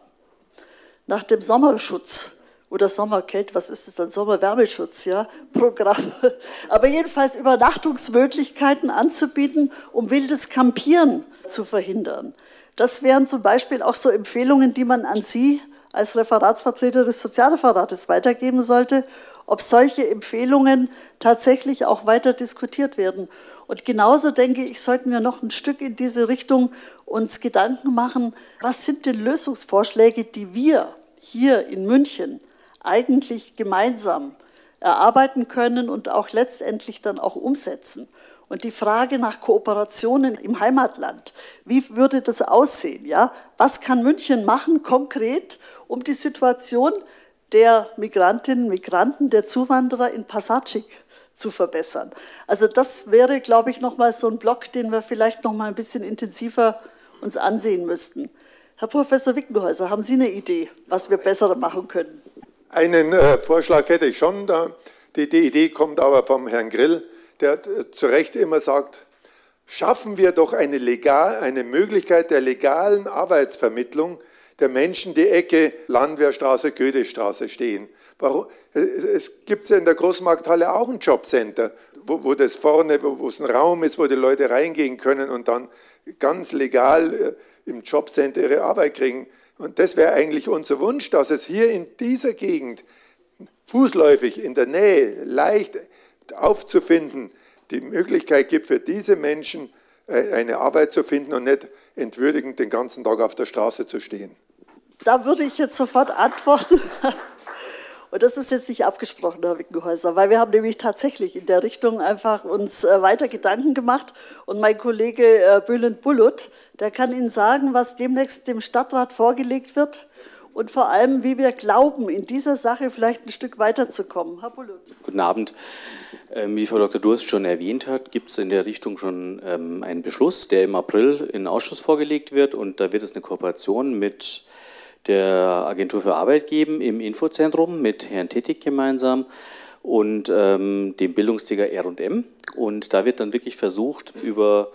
nach dem Sommerschutz oder Sommerkälte, was ist es dann, Sommerwärmeschutz, ja, Programm. Aber jedenfalls Übernachtungsmöglichkeiten anzubieten, um wildes Campieren zu verhindern. Das wären zum Beispiel auch so Empfehlungen, die man an Sie als Referatsvertreter des Sozialreferates weitergeben sollte, ob solche Empfehlungen tatsächlich auch weiter diskutiert werden. Und genauso denke ich, sollten wir noch ein Stück in diese Richtung uns Gedanken machen, was sind denn Lösungsvorschläge, die wir hier in München eigentlich gemeinsam erarbeiten können und auch letztendlich dann auch umsetzen. Und die Frage nach Kooperationen im Heimatland, wie würde das aussehen? Ja? Was kann München machen konkret, um die Situation der Migrantinnen, Migranten, der Zuwanderer in Passatschik zu verbessern? Also das wäre, glaube ich, nochmal so ein Block, den wir vielleicht noch mal ein bisschen intensiver uns ansehen müssten. Herr Professor Wickenhäuser, haben Sie eine Idee, was wir besser machen können? Einen äh, Vorschlag hätte ich schon. Da. Die, die Idee kommt aber vom Herrn Grill der zu Recht immer sagt, schaffen wir doch eine, legal, eine Möglichkeit der legalen Arbeitsvermittlung der Menschen, die Ecke Landwehrstraße, Goethestraße stehen. Warum? Es gibt ja in der Großmarkthalle auch ein Jobcenter, wo, wo das vorne, wo, wo es ein Raum ist, wo die Leute reingehen können und dann ganz legal äh, im Jobcenter ihre Arbeit kriegen. Und das wäre eigentlich unser Wunsch, dass es hier in dieser Gegend fußläufig in der Nähe leicht aufzufinden, die Möglichkeit gibt für diese Menschen äh, eine Arbeit zu finden und nicht entwürdigend den ganzen Tag auf der Straße zu stehen. Da würde ich jetzt sofort antworten. Und das ist jetzt nicht abgesprochen, Herr Wickenhäuser, weil wir haben nämlich tatsächlich in der Richtung einfach uns äh, weiter Gedanken gemacht. Und mein Kollege äh, Bülent Bulut, der kann Ihnen sagen, was demnächst dem Stadtrat vorgelegt wird und vor allem, wie wir glauben, in dieser Sache vielleicht ein Stück weiterzukommen. Herr Bulut. Guten Abend. Ähm, wie Frau Dr. Durst schon erwähnt hat, gibt es in der Richtung schon ähm, einen Beschluss, der im April in Ausschuss vorgelegt wird. Und da wird es eine Kooperation mit der Agentur für Arbeit geben im Infozentrum mit Herrn Tettig gemeinsam und ähm, dem Bildungsträger R&M. Und da wird dann wirklich versucht, über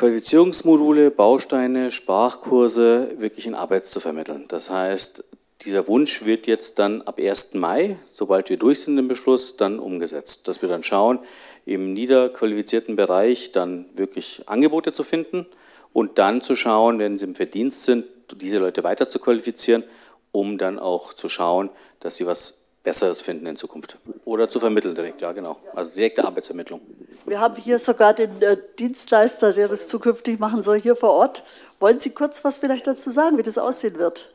Qualifizierungsmodule, Bausteine, Sprachkurse wirklich in Arbeit zu vermitteln. Das heißt, dieser Wunsch wird jetzt dann ab 1. Mai, sobald wir durch sind im Beschluss, dann umgesetzt. Dass wir dann schauen, im niederqualifizierten Bereich dann wirklich Angebote zu finden und dann zu schauen, wenn sie im Verdienst sind, diese Leute weiter zu qualifizieren, um dann auch zu schauen, dass sie was Besseres finden in Zukunft. Oder zu vermitteln direkt, ja genau. Also direkte Arbeitsvermittlung. Wir haben hier sogar den äh, Dienstleister, der das zukünftig machen soll, hier vor Ort. Wollen Sie kurz was vielleicht dazu sagen, wie das aussehen wird?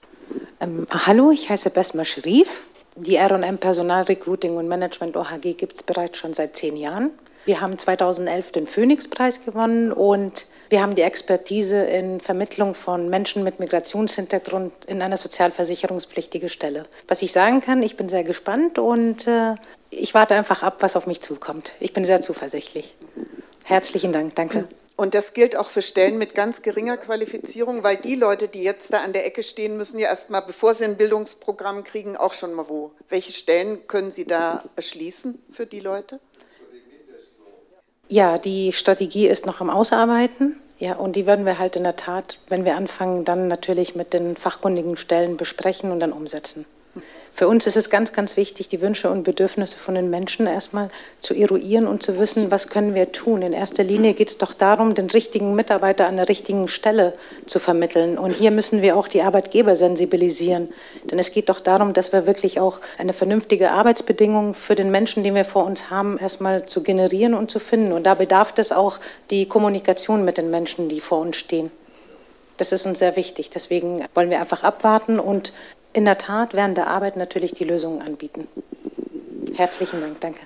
Ähm, hallo, ich heiße Besma Sharif. Die RM Personal Recruiting und Management OHG gibt es bereits schon seit zehn Jahren. Wir haben 2011 den Phoenix-Preis gewonnen und wir haben die Expertise in Vermittlung von Menschen mit Migrationshintergrund in einer sozialversicherungspflichtige Stelle. Was ich sagen kann, ich bin sehr gespannt und äh, ich warte einfach ab, was auf mich zukommt. Ich bin sehr zuversichtlich. Herzlichen Dank, danke. Und das gilt auch für Stellen mit ganz geringer Qualifizierung, weil die Leute, die jetzt da an der Ecke stehen, müssen ja erstmal, bevor sie ein Bildungsprogramm kriegen, auch schon mal wo. Welche Stellen können Sie da erschließen für die Leute? Ja, die Strategie ist noch am Ausarbeiten. Ja, und die werden wir halt in der Tat, wenn wir anfangen, dann natürlich mit den fachkundigen Stellen besprechen und dann umsetzen. Für uns ist es ganz, ganz wichtig, die Wünsche und Bedürfnisse von den Menschen erstmal zu eruieren und zu wissen, was können wir tun. In erster Linie geht es doch darum, den richtigen Mitarbeiter an der richtigen Stelle zu vermitteln. Und hier müssen wir auch die Arbeitgeber sensibilisieren. Denn es geht doch darum, dass wir wirklich auch eine vernünftige Arbeitsbedingung für den Menschen, den wir vor uns haben, erstmal zu generieren und zu finden. Und da bedarf es auch die Kommunikation mit den Menschen, die vor uns stehen. Das ist uns sehr wichtig. Deswegen wollen wir einfach abwarten und in der Tat während der Arbeit natürlich die Lösungen anbieten. Herzlichen Dank, danke.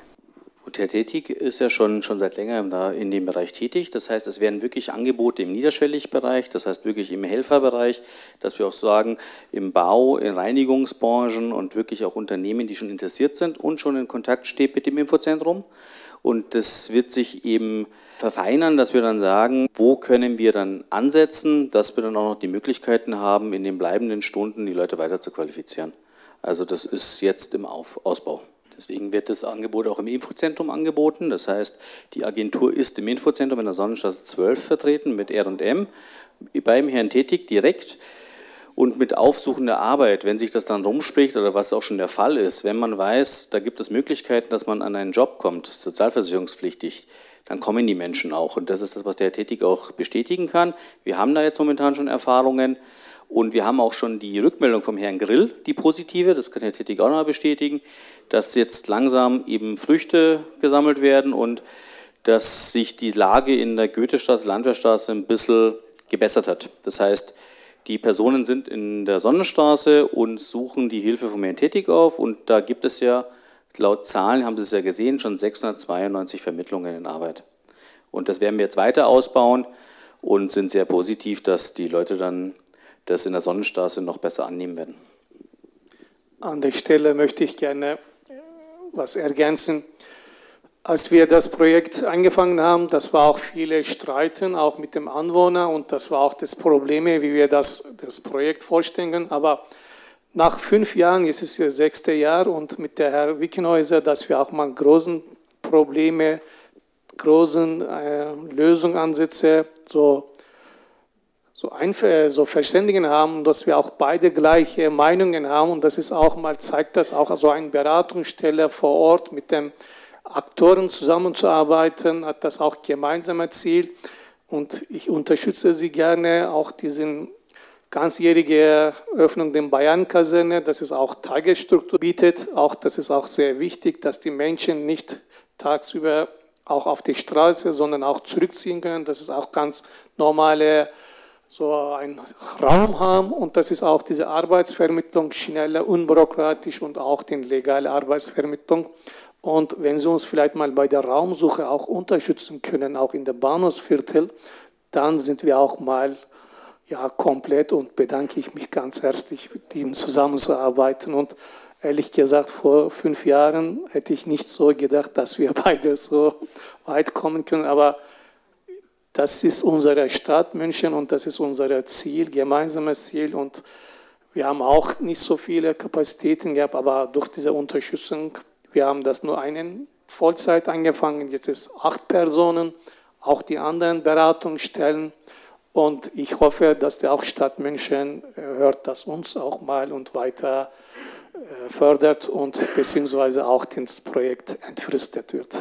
Und Herr Tätig ist ja schon, schon seit längerem da in dem Bereich tätig. Das heißt, es werden wirklich Angebote im Niederschwelligbereich, das heißt wirklich im Helferbereich, dass wir auch sagen, im Bau, in Reinigungsbranchen und wirklich auch Unternehmen, die schon interessiert sind und schon in Kontakt stehen mit dem Infozentrum. Und das wird sich eben verfeinern, dass wir dann sagen, wo können wir dann ansetzen, dass wir dann auch noch die Möglichkeiten haben, in den bleibenden Stunden die Leute weiter zu qualifizieren. Also das ist jetzt im Auf Ausbau. Deswegen wird das Angebot auch im Infozentrum angeboten. Das heißt, die Agentur ist im Infozentrum in der Sonnenstraße 12 vertreten mit R&M, beim Herrn Tätig direkt und mit aufsuchender Arbeit, wenn sich das dann rumspricht oder was auch schon der Fall ist, wenn man weiß, da gibt es Möglichkeiten, dass man an einen Job kommt, sozialversicherungspflichtig, dann kommen die Menschen auch. Und das ist das, was der Tätig auch bestätigen kann. Wir haben da jetzt momentan schon Erfahrungen und wir haben auch schon die Rückmeldung vom Herrn Grill, die positive, das kann Herr Tätig auch noch bestätigen, dass jetzt langsam eben Früchte gesammelt werden und dass sich die Lage in der Goethestraße, Landwehrstraße ein bisschen gebessert hat. Das heißt, die Personen sind in der Sonnenstraße und suchen die Hilfe von Herrn Tätig auf. Und da gibt es ja, laut Zahlen haben Sie es ja gesehen, schon 692 Vermittlungen in Arbeit. Und das werden wir jetzt weiter ausbauen und sind sehr positiv, dass die Leute dann das in der Sonnenstraße noch besser annehmen werden. An der Stelle möchte ich gerne was ergänzen. Als wir das Projekt angefangen haben, das war auch viele Streiten, auch mit dem Anwohner und das war auch das Problem, wie wir das, das Projekt vorstellen. Aber nach fünf Jahren, jetzt ist das sechste Jahr und mit der Herr Wickenhäuser, dass wir auch mal großen Probleme, großen äh, Lösungsansätze so, so, so verständigen haben, dass wir auch beide gleiche Meinungen haben und das ist auch mal, zeigt das auch so ein Beratungsstelle vor Ort mit dem Aktoren zusammenzuarbeiten, hat das auch gemeinsame Ziel. Und ich unterstütze Sie gerne, auch diesen ganzjährige Öffnung der Bayern-Kaserne, dass es auch Tagesstruktur bietet. Auch das ist auch sehr wichtig, dass die Menschen nicht tagsüber auch auf die Straße, sondern auch zurückziehen können. Das ist auch ganz normale so ein Raum haben und das ist auch diese Arbeitsvermittlung schneller, unbürokratisch und auch die legale Arbeitsvermittlung. Und wenn Sie uns vielleicht mal bei der Raumsuche auch unterstützen können, auch in der Bahnhofsviertel, dann sind wir auch mal ja, komplett und bedanke ich mich ganz herzlich, mit Ihnen zusammenzuarbeiten. Und ehrlich gesagt, vor fünf Jahren hätte ich nicht so gedacht, dass wir beide so weit kommen können. Aber das ist unsere Stadt München und das ist unser Ziel, gemeinsames Ziel. Und wir haben auch nicht so viele Kapazitäten gehabt, aber durch diese Unterstützung wir haben das nur einen Vollzeit angefangen, jetzt ist acht Personen, auch die anderen Beratungsstellen. Und ich hoffe, dass der auch Stadt München äh, hört das uns auch mal und weiter äh, fördert und beziehungsweise auch das Projekt entfristet wird.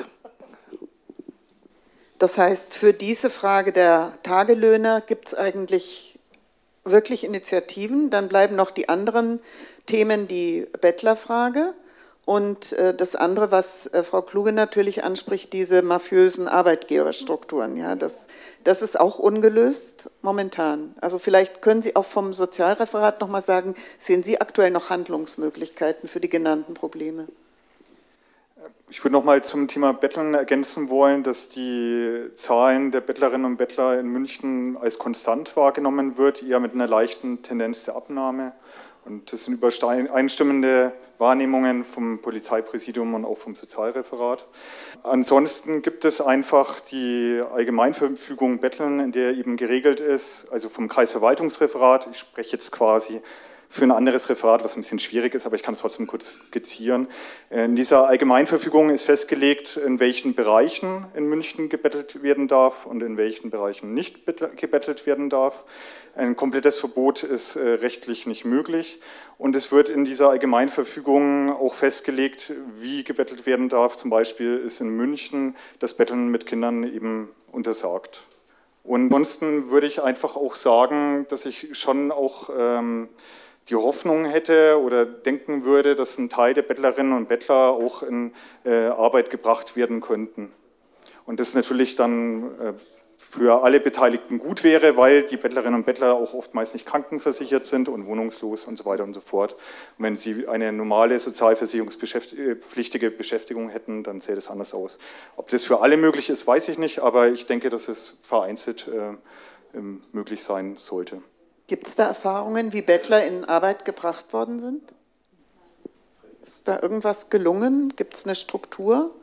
Das heißt, für diese Frage der Tagelöhner gibt es eigentlich wirklich Initiativen. Dann bleiben noch die anderen Themen, die Bettlerfrage. Und äh, das andere, was äh, Frau Kluge natürlich anspricht, diese mafiösen Arbeitgeberstrukturen, ja, das, das ist auch ungelöst momentan. Also vielleicht können Sie auch vom Sozialreferat noch mal sagen, sehen Sie aktuell noch Handlungsmöglichkeiten für die genannten Probleme? Ich würde noch mal zum Thema Betteln ergänzen wollen, dass die Zahlen der Bettlerinnen und Bettler in München als konstant wahrgenommen wird, eher mit einer leichten Tendenz der Abnahme. Und das sind übereinstimmende Wahrnehmungen vom Polizeipräsidium und auch vom Sozialreferat. Ansonsten gibt es einfach die Allgemeinverfügung Betteln, in der eben geregelt ist, also vom Kreisverwaltungsreferat, ich spreche jetzt quasi für ein anderes Referat, was ein bisschen schwierig ist, aber ich kann es trotzdem kurz skizzieren. In dieser Allgemeinverfügung ist festgelegt, in welchen Bereichen in München gebettelt werden darf und in welchen Bereichen nicht gebettelt werden darf. Ein komplettes Verbot ist äh, rechtlich nicht möglich und es wird in dieser Allgemeinverfügung auch festgelegt, wie gebettelt werden darf. Zum Beispiel ist in München das Betteln mit Kindern eben untersagt. Und ansonsten würde ich einfach auch sagen, dass ich schon auch ähm, die Hoffnung hätte oder denken würde, dass ein Teil der Bettlerinnen und Bettler auch in äh, Arbeit gebracht werden könnten. Und das natürlich dann äh, für alle Beteiligten gut wäre, weil die Bettlerinnen und Bettler auch oftmals nicht krankenversichert sind und wohnungslos und so weiter und so fort. Und wenn sie eine normale sozialversicherungspflichtige Beschäftigung hätten, dann sähe das anders aus. Ob das für alle möglich ist, weiß ich nicht, aber ich denke, dass es vereinzelt äh, möglich sein sollte. Gibt es da Erfahrungen, wie Bettler in Arbeit gebracht worden sind? Ist da irgendwas gelungen? Gibt es eine Struktur?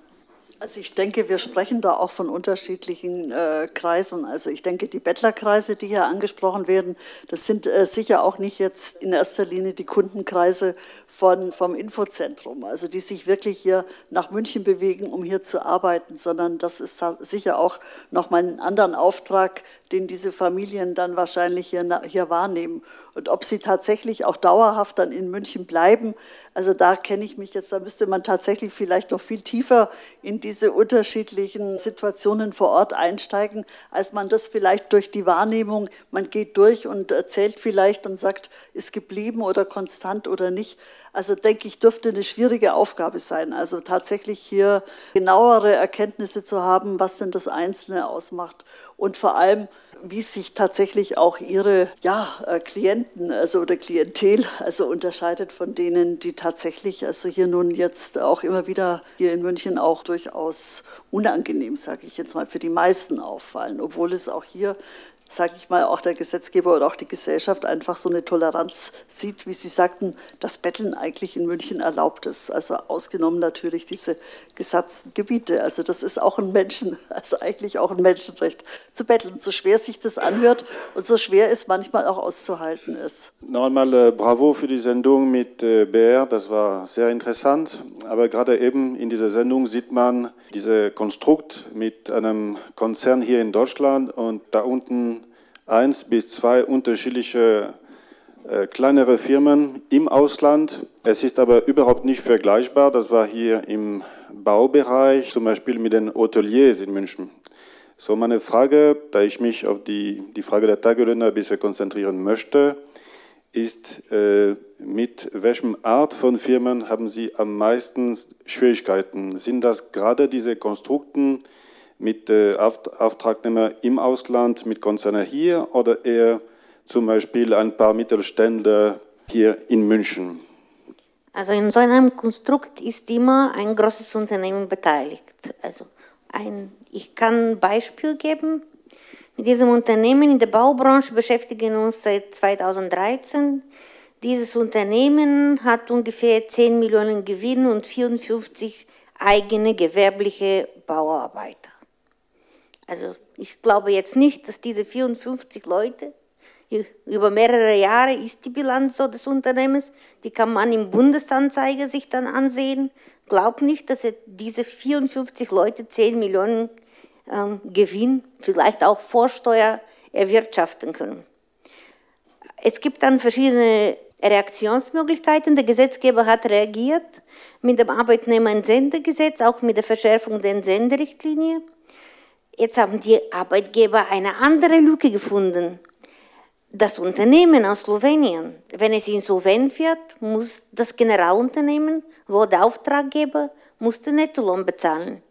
Also ich denke, wir sprechen da auch von unterschiedlichen äh, Kreisen. Also ich denke, die Bettlerkreise, die hier angesprochen werden, das sind äh, sicher auch nicht jetzt in erster Linie die Kundenkreise von, vom Infozentrum, also die sich wirklich hier nach München bewegen, um hier zu arbeiten, sondern das ist sicher auch nochmal ein anderen Auftrag, den diese Familien dann wahrscheinlich hier, hier wahrnehmen. Und ob sie tatsächlich auch dauerhaft dann in München bleiben, also da kenne ich mich jetzt, da müsste man tatsächlich vielleicht noch viel tiefer in diese unterschiedlichen Situationen vor Ort einsteigen, als man das vielleicht durch die Wahrnehmung, man geht durch und erzählt vielleicht und sagt, ist geblieben oder konstant oder nicht. Also denke ich, dürfte eine schwierige Aufgabe sein. Also tatsächlich hier genauere Erkenntnisse zu haben, was denn das Einzelne ausmacht und vor allem wie sich tatsächlich auch ihre ja, äh, Klienten also oder Klientel also unterscheidet von denen, die tatsächlich also hier nun jetzt auch immer wieder hier in München auch durchaus unangenehm, sage ich jetzt mal, für die meisten auffallen, obwohl es auch hier sage ich mal, auch der Gesetzgeber oder auch die Gesellschaft einfach so eine Toleranz sieht, wie Sie sagten, dass Betteln eigentlich in München erlaubt ist. Also ausgenommen natürlich diese gesatzten Gebiete. Also das ist auch ein Menschen, also eigentlich auch ein Menschenrecht zu betteln. So schwer sich das anhört und so schwer es manchmal auch auszuhalten ist. Noch einmal äh, bravo für die Sendung mit äh, BR, das war sehr interessant. Aber gerade eben in dieser Sendung sieht man dieses Konstrukt mit einem Konzern hier in Deutschland und da unten eins bis zwei unterschiedliche äh, kleinere Firmen im Ausland. Es ist aber überhaupt nicht vergleichbar. Das war hier im Baubereich, zum Beispiel mit den Hoteliers in München. So meine Frage, da ich mich auf die, die Frage der Tagelöhner ein bisschen konzentrieren möchte, ist, äh, mit welchem Art von Firmen haben Sie am meisten Schwierigkeiten? Sind das gerade diese Konstrukten, mit äh, Auftragnehmern im Ausland, mit Konzernen hier oder eher zum Beispiel ein paar Mittelständler hier in München? Also in so einem Konstrukt ist immer ein großes Unternehmen beteiligt. Also ein, ich kann ein Beispiel geben. Mit diesem Unternehmen in der Baubranche beschäftigen wir uns seit 2013. Dieses Unternehmen hat ungefähr 10 Millionen Gewinn und 54 eigene gewerbliche Bauarbeiter. Also ich glaube jetzt nicht, dass diese 54 Leute über mehrere Jahre ist die Bilanz so des Unternehmens, die kann man im Bundesanzeiger sich dann ansehen. Glaubt nicht, dass diese 54 Leute 10 Millionen ähm, Gewinn, vielleicht auch Vorsteuer erwirtschaften können. Es gibt dann verschiedene Reaktionsmöglichkeiten. Der Gesetzgeber hat reagiert mit dem Arbeitnehmerentsendegesetz, auch mit der Verschärfung der Entsenderichtlinie. Jetzt haben die Arbeitgeber eine andere Lücke gefunden. Das Unternehmen aus Slowenien, wenn es insolvent wird, muss das Generalunternehmen, wo der Auftraggeber, muss den Nettolohn bezahlen.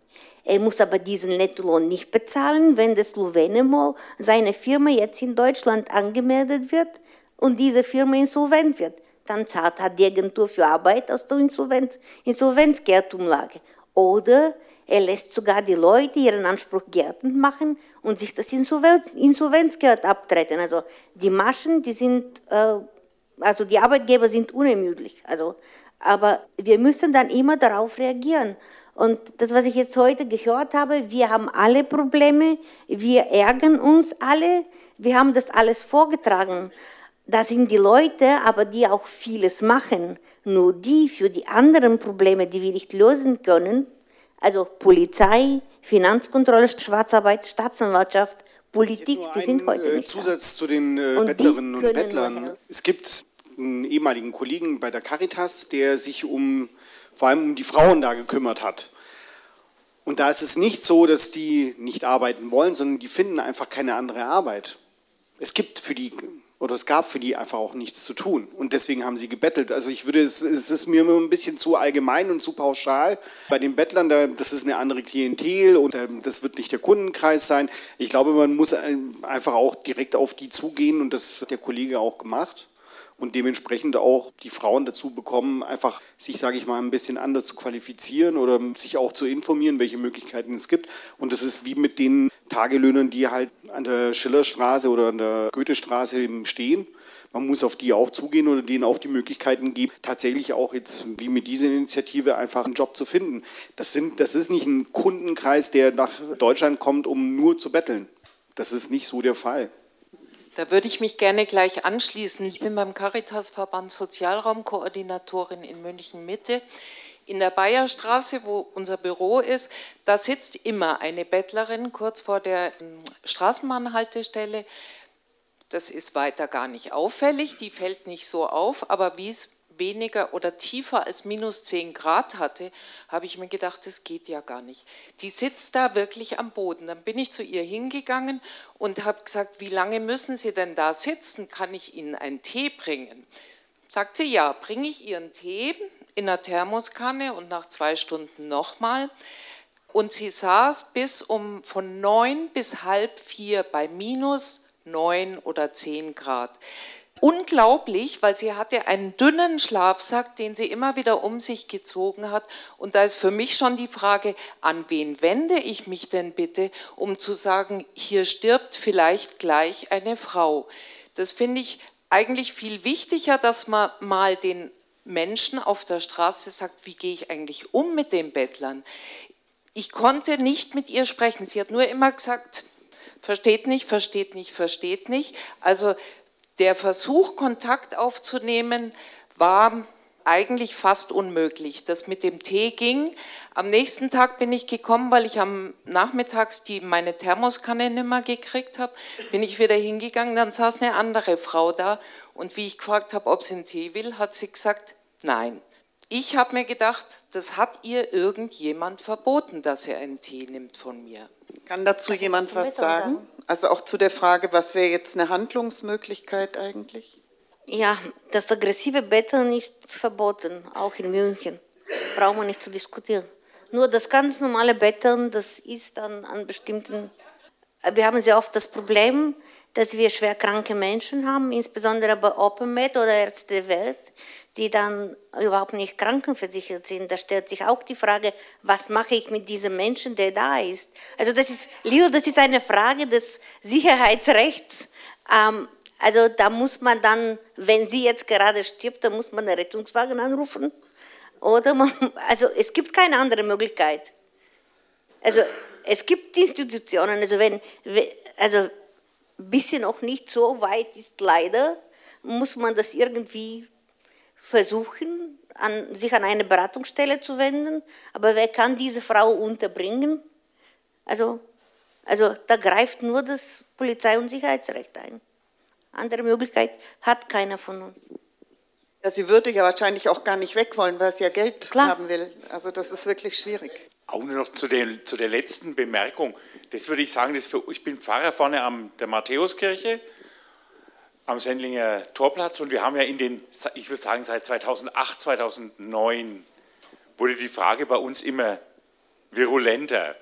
Er muss aber diesen Nettolohn nicht bezahlen, wenn der Slowene seine Firma jetzt in Deutschland angemeldet wird und diese Firma insolvent wird. Dann zahlt hat die Agentur für Arbeit aus der Insolvenz, Insolvenzgeldumlage. Oder er lässt sogar die Leute ihren Anspruch geltend machen und sich das Insolvenz, Insolvenzgeld abtreten. Also die Maschen, die sind, äh, also die Arbeitgeber sind unermüdlich. Also, aber wir müssen dann immer darauf reagieren. Und das, was ich jetzt heute gehört habe, wir haben alle Probleme, wir ärgern uns alle, wir haben das alles vorgetragen. Da sind die Leute, aber die auch vieles machen. Nur die für die anderen Probleme, die wir nicht lösen können, also Polizei, Finanzkontrolle, Schwarzarbeit, Staatsanwaltschaft, Politik, die sind heute äh, nicht Zusatz da. zu den äh, und Bettlerinnen und Bettlern. Es gibt einen ehemaligen Kollegen bei der Caritas, der sich um vor allem um die Frauen da gekümmert hat. Und da ist es nicht so, dass die nicht arbeiten wollen, sondern die finden einfach keine andere Arbeit. Es gibt für die oder es gab für die einfach auch nichts zu tun. Und deswegen haben sie gebettelt. Also ich würde, es, es ist mir immer ein bisschen zu allgemein und zu pauschal. Bei den Bettlern, da, das ist eine andere Klientel und ähm, das wird nicht der Kundenkreis sein. Ich glaube, man muss einfach auch direkt auf die zugehen und das hat der Kollege auch gemacht und dementsprechend auch die Frauen dazu bekommen, einfach sich, sage ich mal, ein bisschen anders zu qualifizieren oder sich auch zu informieren, welche Möglichkeiten es gibt. Und das ist wie mit den Tagelöhnern, die halt an der Schillerstraße oder an der Goethestraße stehen. Man muss auf die auch zugehen oder denen auch die Möglichkeiten geben, tatsächlich auch jetzt wie mit dieser Initiative einfach einen Job zu finden. Das, sind, das ist nicht ein Kundenkreis, der nach Deutschland kommt, um nur zu betteln. Das ist nicht so der Fall. Da würde ich mich gerne gleich anschließen. Ich bin beim Caritasverband Sozialraumkoordinatorin in München Mitte. In der Bayerstraße, wo unser Büro ist, da sitzt immer eine Bettlerin kurz vor der ähm, Straßenbahnhaltestelle. Das ist weiter gar nicht auffällig, die fällt nicht so auf, aber wie es weniger oder tiefer als minus 10 Grad hatte, habe ich mir gedacht, das geht ja gar nicht. Die sitzt da wirklich am Boden. Dann bin ich zu ihr hingegangen und habe gesagt, wie lange müssen Sie denn da sitzen? Kann ich Ihnen einen Tee bringen? Sagt sie, ja, bringe ich Ihren Tee in der Thermoskanne und nach zwei Stunden nochmal. Und sie saß bis um von neun bis halb vier bei minus neun oder zehn Grad unglaublich, weil sie hatte einen dünnen Schlafsack, den sie immer wieder um sich gezogen hat. Und da ist für mich schon die Frage, an wen wende ich mich denn bitte, um zu sagen, hier stirbt vielleicht gleich eine Frau. Das finde ich eigentlich viel wichtiger, dass man mal den Menschen auf der Straße sagt, wie gehe ich eigentlich um mit den Bettlern. Ich konnte nicht mit ihr sprechen. Sie hat nur immer gesagt, versteht nicht, versteht nicht, versteht nicht. Also der Versuch, Kontakt aufzunehmen, war eigentlich fast unmöglich. Das mit dem Tee ging. Am nächsten Tag bin ich gekommen, weil ich am Nachmittags die, meine Thermoskanne nicht mehr gekriegt habe, bin ich wieder hingegangen, dann saß eine andere Frau da und wie ich gefragt habe, ob sie einen Tee will, hat sie gesagt, nein. Ich habe mir gedacht, das hat ihr irgendjemand verboten, dass er einen Tee nimmt von mir. Kann dazu jemand was sagen? Also auch zu der Frage, was wäre jetzt eine Handlungsmöglichkeit eigentlich? Ja, das aggressive Betteln ist verboten, auch in München. Brauchen wir nicht zu diskutieren. Nur das ganz normale Betteln, das ist an, an bestimmten. Wir haben sehr oft das Problem, dass wir schwerkranke Menschen haben, insbesondere bei OpenMed oder Ärzte der Welt, die dann überhaupt nicht krankenversichert sind. Da stellt sich auch die Frage, was mache ich mit diesem Menschen, der da ist? Also das ist, Leo, das ist eine Frage des Sicherheitsrechts. Ähm, also da muss man dann, wenn sie jetzt gerade stirbt, dann muss man einen Rettungswagen anrufen. Oder man, also es gibt keine andere Möglichkeit. Also es gibt Institutionen, also wenn, also bisschen noch nicht so weit ist leider, muss man das irgendwie versuchen, an, sich an eine Beratungsstelle zu wenden, aber wer kann diese Frau unterbringen? Also, also da greift nur das Polizei- und Sicherheitsrecht ein. Andere Möglichkeit hat keiner von uns. Ja, sie würde ja wahrscheinlich auch gar nicht weg wollen, weil sie ja Geld Klar. haben will. Also das ist wirklich schwierig. Auch nur noch zu der, zu der letzten Bemerkung. Das würde ich sagen, das für, ich bin Pfarrer vorne an der Matthäuskirche am Sendlinger Torplatz und wir haben ja in den, ich würde sagen seit 2008, 2009 wurde die Frage bei uns immer virulenter.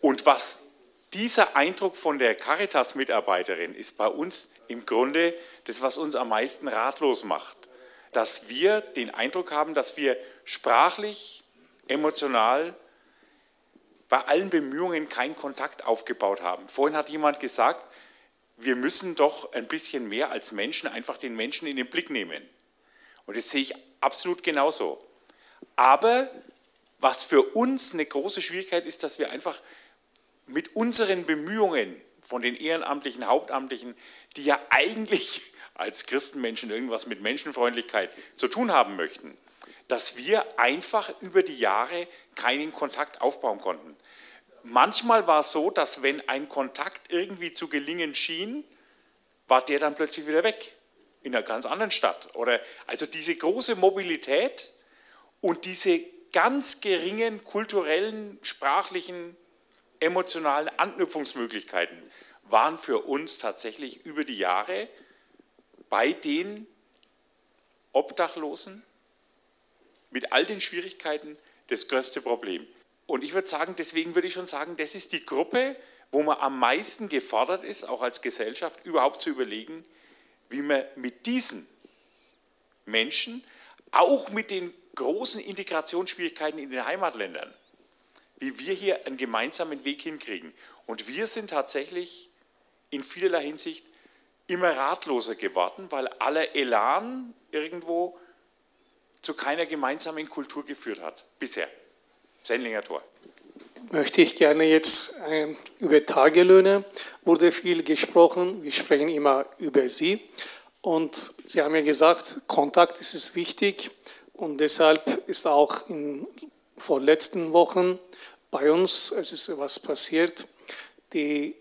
Und was dieser Eindruck von der Caritas-Mitarbeiterin ist bei uns im Grunde das, was uns am meisten ratlos macht. Dass wir den Eindruck haben, dass wir sprachlich emotional bei allen Bemühungen keinen Kontakt aufgebaut haben. Vorhin hat jemand gesagt, wir müssen doch ein bisschen mehr als Menschen einfach den Menschen in den Blick nehmen. Und das sehe ich absolut genauso. Aber was für uns eine große Schwierigkeit ist, dass wir einfach mit unseren Bemühungen von den ehrenamtlichen, Hauptamtlichen, die ja eigentlich als Christenmenschen irgendwas mit Menschenfreundlichkeit zu tun haben möchten, dass wir einfach über die Jahre keinen Kontakt aufbauen konnten. Manchmal war es so, dass wenn ein Kontakt irgendwie zu gelingen schien, war der dann plötzlich wieder weg in einer ganz anderen Stadt. Oder also diese große Mobilität und diese ganz geringen kulturellen, sprachlichen, emotionalen Anknüpfungsmöglichkeiten waren für uns tatsächlich über die Jahre bei den Obdachlosen mit all den Schwierigkeiten das größte Problem. Und ich würde sagen, deswegen würde ich schon sagen, das ist die Gruppe, wo man am meisten gefordert ist, auch als Gesellschaft, überhaupt zu überlegen, wie man mit diesen Menschen, auch mit den großen Integrationsschwierigkeiten in den Heimatländern, wie wir hier einen gemeinsamen Weg hinkriegen. Und wir sind tatsächlich in vielerlei Hinsicht immer ratloser geworden, weil aller Elan irgendwo zu keiner gemeinsamen Kultur geführt hat, bisher. Sendlinger Tor. Möchte ich gerne jetzt äh, über Tagelöhne, wurde viel gesprochen, wir sprechen immer über sie. Und Sie haben ja gesagt, Kontakt ist es wichtig und deshalb ist auch in vorletzten Wochen bei uns, es ist was passiert, die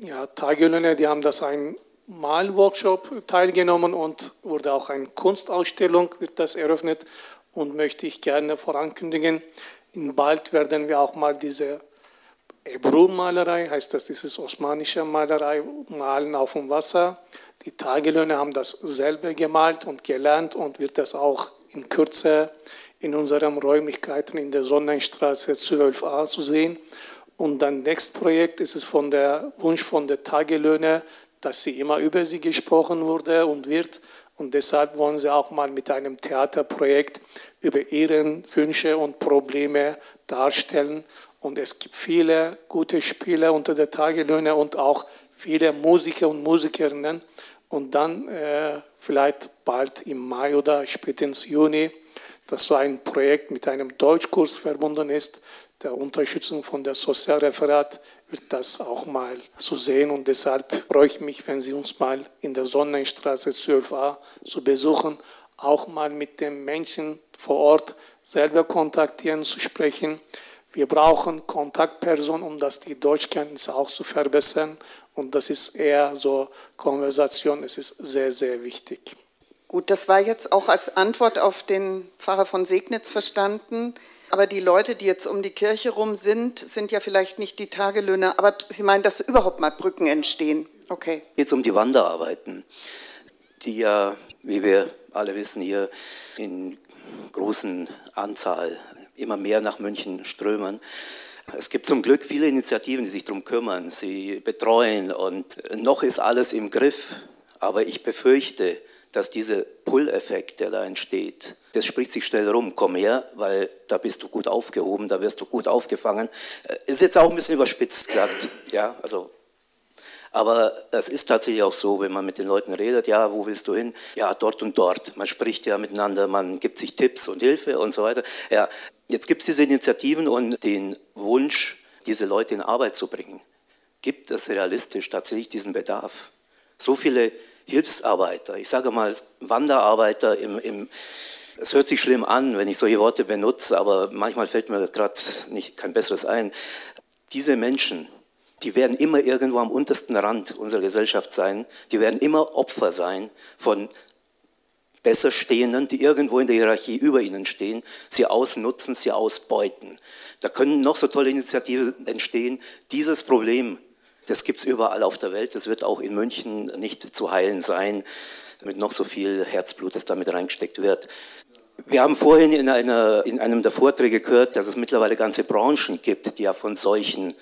ja, Tagelöhne, die haben das ein Malworkshop teilgenommen und wurde auch eine Kunstausstellung, wird das eröffnet und möchte ich gerne vorankündigen, in bald werden wir auch mal diese Ebru-Malerei, heißt das, dieses osmanische Malerei, malen auf dem Wasser. Die Tagelöhne haben das selber gemalt und gelernt und wird das auch in Kürze in unseren Räumlichkeiten in der Sonnenstraße 12a zu sehen. Und dann nächstes Projekt ist es von der Wunsch von der Tagelöhne, dass sie immer über sie gesprochen wurde und wird. Und deshalb wollen sie auch mal mit einem Theaterprojekt über ihre Wünsche und Probleme darstellen. Und es gibt viele gute Spieler unter der Tagelöhne und auch viele Musiker und Musikerinnen. Und dann äh, vielleicht bald im Mai oder spätestens Juni, dass so ein Projekt mit einem Deutschkurs verbunden ist, der Unterstützung von der Sozialreferat wird das auch mal zu sehen und deshalb freue ich mich, wenn Sie uns mal in der Sonnenstraße 12a zu besuchen, auch mal mit den Menschen vor Ort selber kontaktieren, zu sprechen. Wir brauchen Kontaktpersonen, um das die Deutschkenntnisse auch zu verbessern und das ist eher so Konversation, es ist sehr, sehr wichtig. Gut, das war jetzt auch als Antwort auf den Pfarrer von Segnitz verstanden. Aber die Leute, die jetzt um die Kirche rum sind, sind ja vielleicht nicht die Tagelöhner. Aber Sie meinen, dass überhaupt mal Brücken entstehen? Okay. Jetzt um die Wanderarbeiten, die ja, wie wir alle wissen, hier in großen Anzahl immer mehr nach München strömen. Es gibt zum Glück viele Initiativen, die sich darum kümmern, sie betreuen und noch ist alles im Griff. Aber ich befürchte, dass dieser Pull-Effekt, der da entsteht, das spricht sich schnell rum, komm her, weil da bist du gut aufgehoben, da wirst du gut aufgefangen. Äh, ist jetzt auch ein bisschen überspitzt gesagt, ja, also aber es ist tatsächlich auch so, wenn man mit den Leuten redet, ja, wo willst du hin? Ja, dort und dort. Man spricht ja miteinander, man gibt sich Tipps und Hilfe und so weiter. Ja, jetzt gibt es diese Initiativen und den Wunsch, diese Leute in Arbeit zu bringen. Gibt es realistisch tatsächlich diesen Bedarf? So viele Hilfsarbeiter, ich sage mal Wanderarbeiter im, im es hört sich schlimm an, wenn ich solche Worte benutze, aber manchmal fällt mir gerade nicht kein besseres ein. Diese Menschen, die werden immer irgendwo am untersten Rand unserer Gesellschaft sein. Die werden immer Opfer sein von Besserstehenden, die irgendwo in der Hierarchie über ihnen stehen, sie ausnutzen, sie ausbeuten. Da können noch so tolle Initiativen entstehen. Dieses Problem das gibt es überall auf der Welt. Das wird auch in München nicht zu heilen sein, mit noch so viel Herzblut, das damit reingesteckt wird. Wir haben vorhin in, einer, in einem der Vorträge gehört, dass es mittlerweile ganze Branchen gibt, die ja von solchen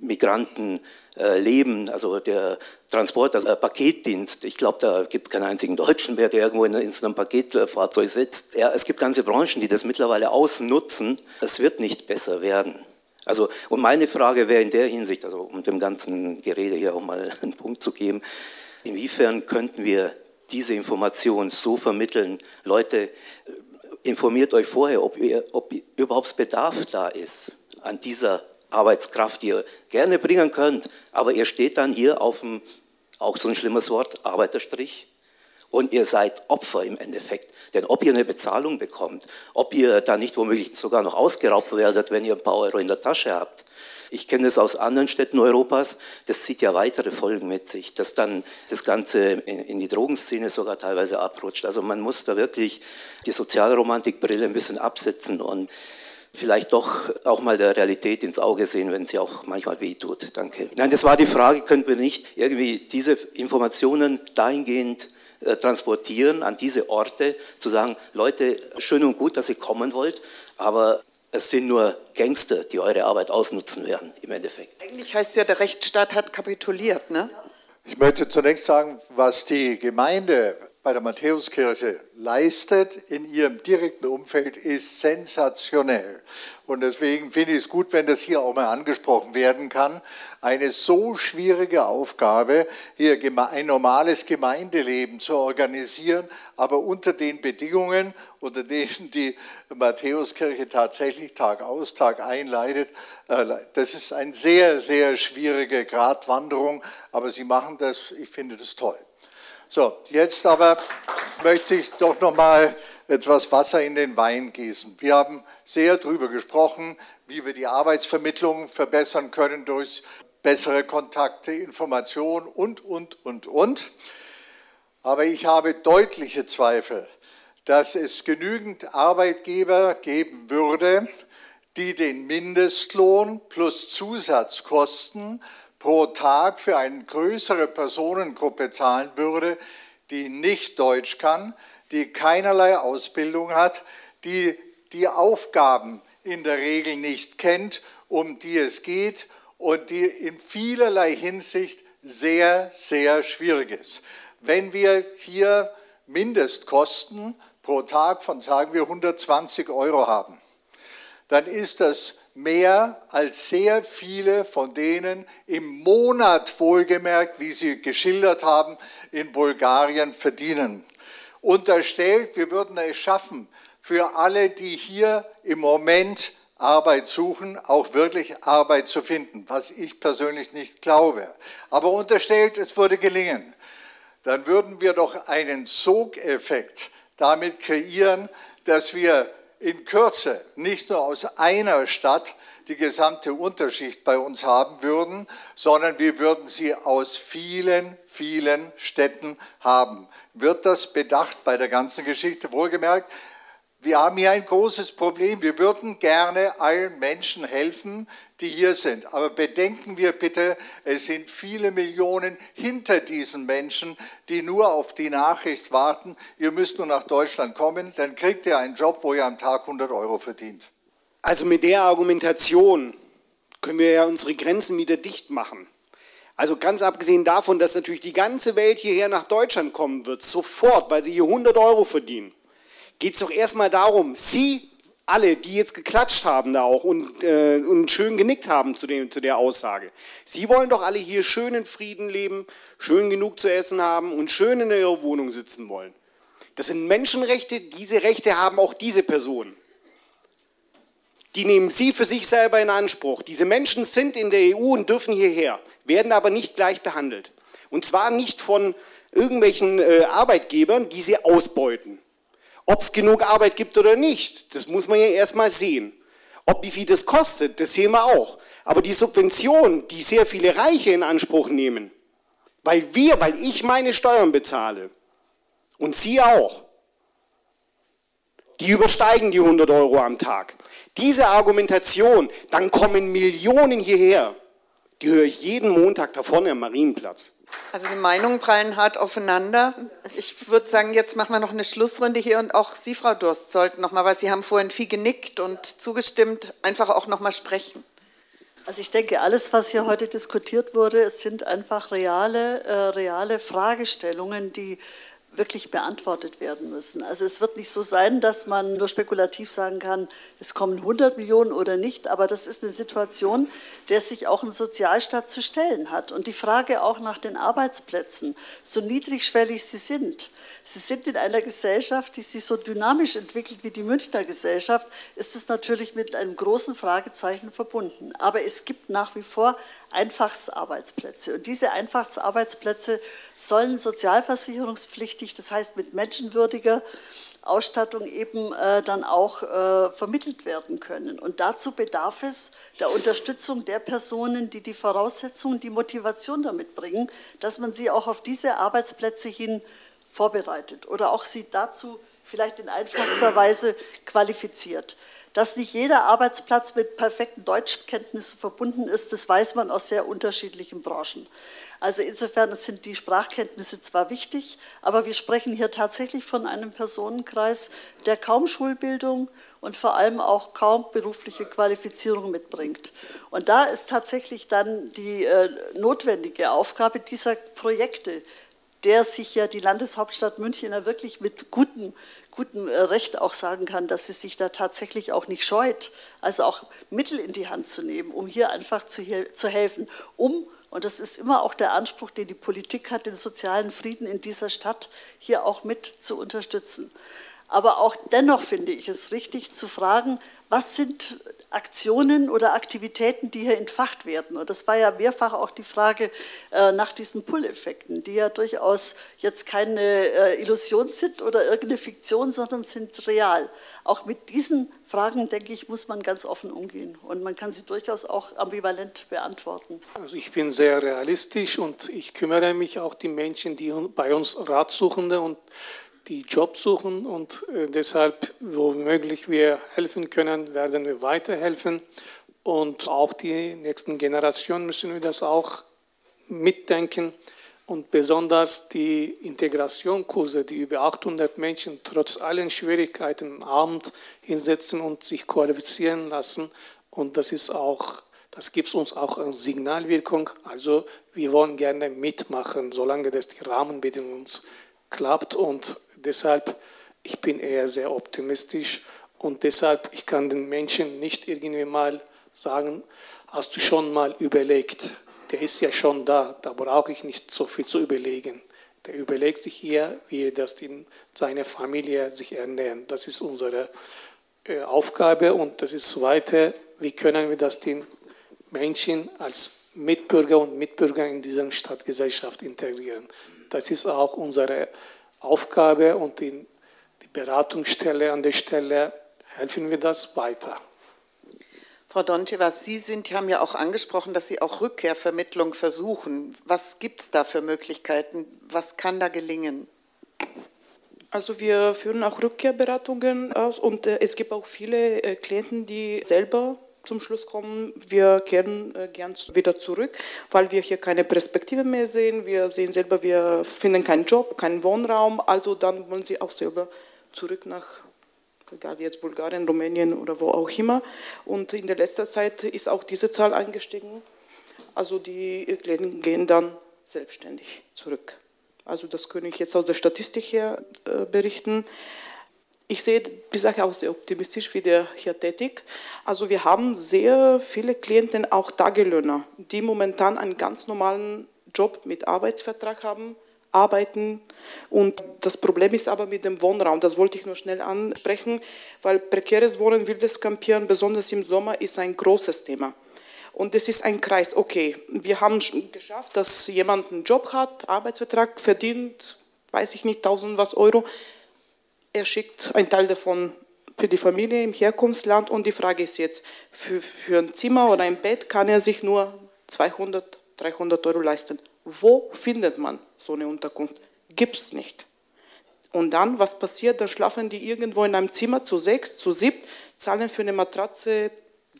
Migranten äh, leben, also der Transport, also Paketdienst. Ich glaube, da gibt es keinen einzigen Deutschen mehr, der irgendwo in, in, so einem Paketfahrzeug sitzt. Ja, es gibt ganze Branchen, die das mittlerweile ausnutzen. Es wird nicht besser werden. Also, und meine Frage wäre in der Hinsicht, also um dem ganzen Gerede hier auch mal einen Punkt zu geben, inwiefern könnten wir diese Information so vermitteln, Leute, informiert euch vorher, ob, ihr, ob überhaupt Bedarf da ist an dieser Arbeitskraft, die ihr gerne bringen könnt, aber ihr steht dann hier auf dem, auch so ein schlimmes Wort, Arbeiterstrich, und ihr seid Opfer im Endeffekt. Denn ob ihr eine Bezahlung bekommt, ob ihr da nicht womöglich sogar noch ausgeraubt werdet, wenn ihr ein paar Euro in der Tasche habt, ich kenne das aus anderen Städten Europas, das zieht ja weitere Folgen mit sich, dass dann das Ganze in die Drogenszene sogar teilweise abrutscht. Also man muss da wirklich die Sozialromantikbrille ein bisschen absetzen und vielleicht doch auch mal der Realität ins Auge sehen, wenn sie auch manchmal wehtut. Danke. Nein, das war die Frage, könnten wir nicht irgendwie diese Informationen dahingehend äh, transportieren an diese Orte, zu sagen, Leute, schön und gut, dass ihr kommen wollt, aber es sind nur Gangster, die eure Arbeit ausnutzen werden, im Endeffekt. Eigentlich heißt es ja, der Rechtsstaat hat kapituliert, ne? Ich möchte zunächst sagen, was die Gemeinde bei der Matthäuskirche leistet in ihrem direkten Umfeld, ist sensationell. Und deswegen finde ich es gut, wenn das hier auch mal angesprochen werden kann. Eine so schwierige Aufgabe, hier ein normales Gemeindeleben zu organisieren, aber unter den Bedingungen, unter denen die Matthäuskirche tatsächlich Tag aus, Tag einleitet. Äh, das ist eine sehr, sehr schwierige Gratwanderung, aber sie machen das, ich finde das toll. So, jetzt aber möchte ich doch noch mal etwas Wasser in den Wein gießen. Wir haben sehr darüber gesprochen, wie wir die Arbeitsvermittlung verbessern können durch bessere Kontakte, Information und, und, und, und. Aber ich habe deutliche Zweifel, dass es genügend Arbeitgeber geben würde, die den Mindestlohn plus Zusatzkosten pro Tag für eine größere Personengruppe zahlen würde, die nicht Deutsch kann, die keinerlei Ausbildung hat, die die Aufgaben in der Regel nicht kennt, um die es geht und die in vielerlei Hinsicht sehr, sehr schwierig ist. Wenn wir hier Mindestkosten pro Tag von, sagen wir, 120 Euro haben, dann ist das mehr als sehr viele von denen im Monat wohlgemerkt, wie Sie geschildert haben, in Bulgarien verdienen. Unterstellt, wir würden es schaffen, für alle, die hier im Moment Arbeit suchen, auch wirklich Arbeit zu finden, was ich persönlich nicht glaube. Aber unterstellt, es würde gelingen, dann würden wir doch einen Sogeffekt damit kreieren, dass wir in Kürze nicht nur aus einer Stadt die gesamte Unterschicht bei uns haben würden, sondern wir würden sie aus vielen, vielen Städten haben. Wird das bedacht bei der ganzen Geschichte? Wohlgemerkt, wir haben hier ein großes Problem. Wir würden gerne allen Menschen helfen, die hier sind. Aber bedenken wir bitte, es sind viele Millionen hinter diesen Menschen, die nur auf die Nachricht warten. Ihr müsst nur nach Deutschland kommen, dann kriegt ihr einen Job, wo ihr am Tag 100 Euro verdient. Also mit der Argumentation können wir ja unsere Grenzen wieder dicht machen. Also ganz abgesehen davon, dass natürlich die ganze Welt hierher nach Deutschland kommen wird, sofort, weil sie hier 100 Euro verdienen geht es doch erstmal darum, Sie alle, die jetzt geklatscht haben da auch und, äh, und schön genickt haben zu, dem, zu der Aussage. Sie wollen doch alle hier schön in Frieden leben, schön genug zu essen haben und schön in ihrer Wohnung sitzen wollen. Das sind Menschenrechte, diese Rechte haben auch diese Personen. Die nehmen Sie für sich selber in Anspruch. Diese Menschen sind in der EU und dürfen hierher, werden aber nicht gleich behandelt. Und zwar nicht von irgendwelchen äh, Arbeitgebern, die sie ausbeuten. Ob es genug Arbeit gibt oder nicht, das muss man ja erstmal sehen. Ob wie viel das kostet, das sehen wir auch. Aber die Subvention, die sehr viele Reiche in Anspruch nehmen, weil wir, weil ich meine Steuern bezahle und Sie auch, die übersteigen die 100 Euro am Tag. Diese Argumentation, dann kommen Millionen hierher, die höre ich jeden Montag da vorne am Marienplatz. Also die Meinungen prallen hart aufeinander. Ich würde sagen, jetzt machen wir noch eine Schlussrunde hier und auch Sie, Frau Durst, sollten noch mal, weil Sie haben vorhin viel genickt und zugestimmt, einfach auch noch mal sprechen. Also ich denke, alles, was hier heute diskutiert wurde, sind einfach reale, äh, reale Fragestellungen, die wirklich beantwortet werden müssen. Also es wird nicht so sein, dass man nur spekulativ sagen kann, es kommen 100 Millionen oder nicht, aber das ist eine Situation, der sich auch ein Sozialstaat zu stellen hat. Und die Frage auch nach den Arbeitsplätzen, so niedrigschwellig sie sind, Sie sind in einer Gesellschaft, die sich so dynamisch entwickelt wie die Münchner Gesellschaft, ist es natürlich mit einem großen Fragezeichen verbunden. Aber es gibt nach wie vor Einfachsarbeitsplätze. Und diese Einfachsarbeitsplätze sollen sozialversicherungspflichtig, das heißt mit menschenwürdiger Ausstattung eben äh, dann auch äh, vermittelt werden können. Und dazu bedarf es der Unterstützung der Personen, die die Voraussetzungen, die Motivation damit bringen, dass man sie auch auf diese Arbeitsplätze hin vorbereitet oder auch sie dazu vielleicht in einfachster Weise qualifiziert. Dass nicht jeder Arbeitsplatz mit perfekten Deutschkenntnissen verbunden ist, das weiß man aus sehr unterschiedlichen Branchen. Also insofern sind die Sprachkenntnisse zwar wichtig, aber wir sprechen hier tatsächlich von einem Personenkreis, der kaum Schulbildung und vor allem auch kaum berufliche Qualifizierung mitbringt. Und da ist tatsächlich dann die äh, notwendige Aufgabe dieser Projekte, der sich ja die Landeshauptstadt München ja wirklich mit gutem, gutem äh, Recht auch sagen kann, dass sie sich da tatsächlich auch nicht scheut, also auch Mittel in die Hand zu nehmen, um hier einfach zu, zu helfen, um und das ist immer auch der Anspruch, den die Politik hat, den sozialen Frieden in dieser Stadt hier auch mit zu unterstützen. Aber auch dennoch finde ich es richtig zu fragen, was sind Aktionen oder Aktivitäten, die hier entfacht werden. Und das war ja mehrfach auch die Frage äh, nach diesen Pull-Effekten, die ja durchaus jetzt keine äh, Illusion sind oder irgendeine Fiktion, sondern sind real. Auch mit diesen Fragen, denke ich, muss man ganz offen umgehen. Und man kann sie durchaus auch ambivalent beantworten. Also ich bin sehr realistisch und ich kümmere mich auch die Menschen, die bei uns Ratsuchende und die Job suchen und äh, deshalb, womöglich wir helfen können, werden wir weiterhelfen. Und auch die nächsten Generationen müssen wir das auch mitdenken. Und besonders die Integrationkurse, die über 800 Menschen trotz allen Schwierigkeiten im Abend hinsetzen und sich qualifizieren lassen. Und das ist auch, das gibt uns auch eine Signalwirkung. Also wir wollen gerne mitmachen, solange das die Rahmenbedingungen klappt. Und Deshalb, ich bin eher sehr optimistisch und deshalb, ich kann den Menschen nicht irgendwie mal sagen, hast du schon mal überlegt, der ist ja schon da, da brauche ich nicht so viel zu überlegen. Der überlegt sich hier, wie das in seiner Familie sich ernähren. Das ist unsere äh, Aufgabe und das ist zweite, wie können wir das den Menschen als Mitbürger und Mitbürger in dieser Stadtgesellschaft integrieren. Das ist auch unsere Aufgabe und in die Beratungsstelle an der Stelle helfen wir das weiter. Frau Dontjeva, Sie sind, haben ja auch angesprochen, dass Sie auch Rückkehrvermittlung versuchen. Was gibt es da für Möglichkeiten? Was kann da gelingen? Also wir führen auch Rückkehrberatungen aus und äh, es gibt auch viele äh, Klienten, die selber zum Schluss kommen, wir kehren äh, gern wieder zurück, weil wir hier keine Perspektive mehr sehen. Wir sehen selber, wir finden keinen Job, keinen Wohnraum, also dann wollen sie auch selber zurück nach egal jetzt Bulgarien, Rumänien oder wo auch immer. Und in der letzten Zeit ist auch diese Zahl eingestiegen. Also die gehen dann selbstständig zurück. Also das kann ich jetzt aus der Statistik her äh, berichten. Ich sehe die Sache auch sehr optimistisch wie der hier tätig. Also wir haben sehr viele Klienten, auch Tagelöhner, die momentan einen ganz normalen Job mit Arbeitsvertrag haben, arbeiten. Und das Problem ist aber mit dem Wohnraum, das wollte ich nur schnell ansprechen, weil prekäres Wohnen, wildes Campieren, besonders im Sommer, ist ein großes Thema. Und es ist ein Kreis. Okay, wir haben geschafft, dass jemand einen Job hat, Arbeitsvertrag verdient, weiß ich nicht, 1000 was Euro er schickt einen Teil davon für die Familie im Herkunftsland und die Frage ist jetzt, für, für ein Zimmer oder ein Bett kann er sich nur 200, 300 Euro leisten. Wo findet man so eine Unterkunft? Gibt es nicht. Und dann, was passiert? Dann schlafen die irgendwo in einem Zimmer zu sechs, zu sieben, zahlen für eine Matratze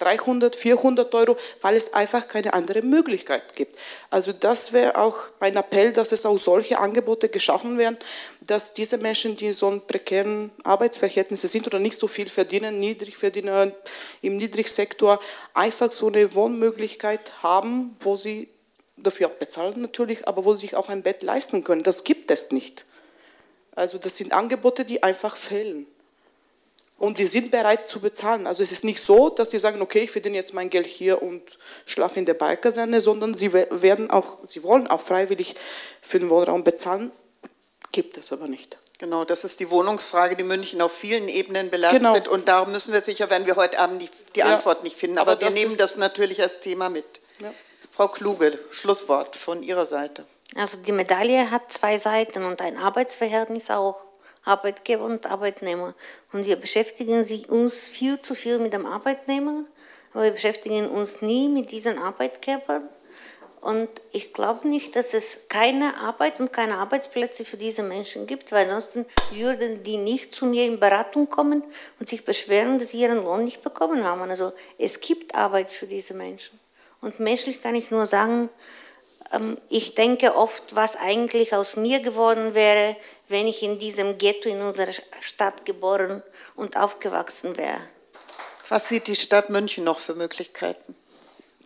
300, 400 Euro, weil es einfach keine andere Möglichkeit gibt. Also das wäre auch mein Appell, dass es auch solche Angebote geschaffen werden, dass diese Menschen, die so in prekären Arbeitsverhältnissen sind oder nicht so viel verdienen, Niedrigverdiener im Niedrigsektor, einfach so eine Wohnmöglichkeit haben, wo sie dafür auch bezahlen natürlich, aber wo sie sich auch ein Bett leisten können. Das gibt es nicht. Also das sind Angebote, die einfach fehlen. Und die sind bereit zu bezahlen. Also es ist nicht so, dass die sagen, okay, ich verdiene jetzt mein Geld hier und schlafe in der Beikersanne, sondern sie werden auch, sie wollen auch freiwillig für den Wohnraum bezahlen. Gibt es aber nicht. Genau, das ist die Wohnungsfrage, die München auf vielen Ebenen belastet. Genau. Und darum müssen wir sicher, wenn wir heute Abend die, die ja, Antwort nicht finden. Aber, aber wir nehmen das natürlich als Thema mit. Ja. Frau Kluge, Schlusswort von Ihrer Seite. Also die Medaille hat zwei Seiten und ein Arbeitsverhältnis auch. Arbeitgeber und Arbeitnehmer. Und wir beschäftigen uns viel zu viel mit dem Arbeitnehmer, aber wir beschäftigen uns nie mit diesen Arbeitgebern. Und ich glaube nicht, dass es keine Arbeit und keine Arbeitsplätze für diese Menschen gibt, weil sonst würden die nicht zu mir in Beratung kommen und sich beschweren, dass sie ihren Lohn nicht bekommen haben. Also es gibt Arbeit für diese Menschen. Und menschlich kann ich nur sagen, ich denke oft, was eigentlich aus mir geworden wäre, wenn ich in diesem Ghetto in unserer Stadt geboren und aufgewachsen wäre. Was sieht die Stadt München noch für Möglichkeiten?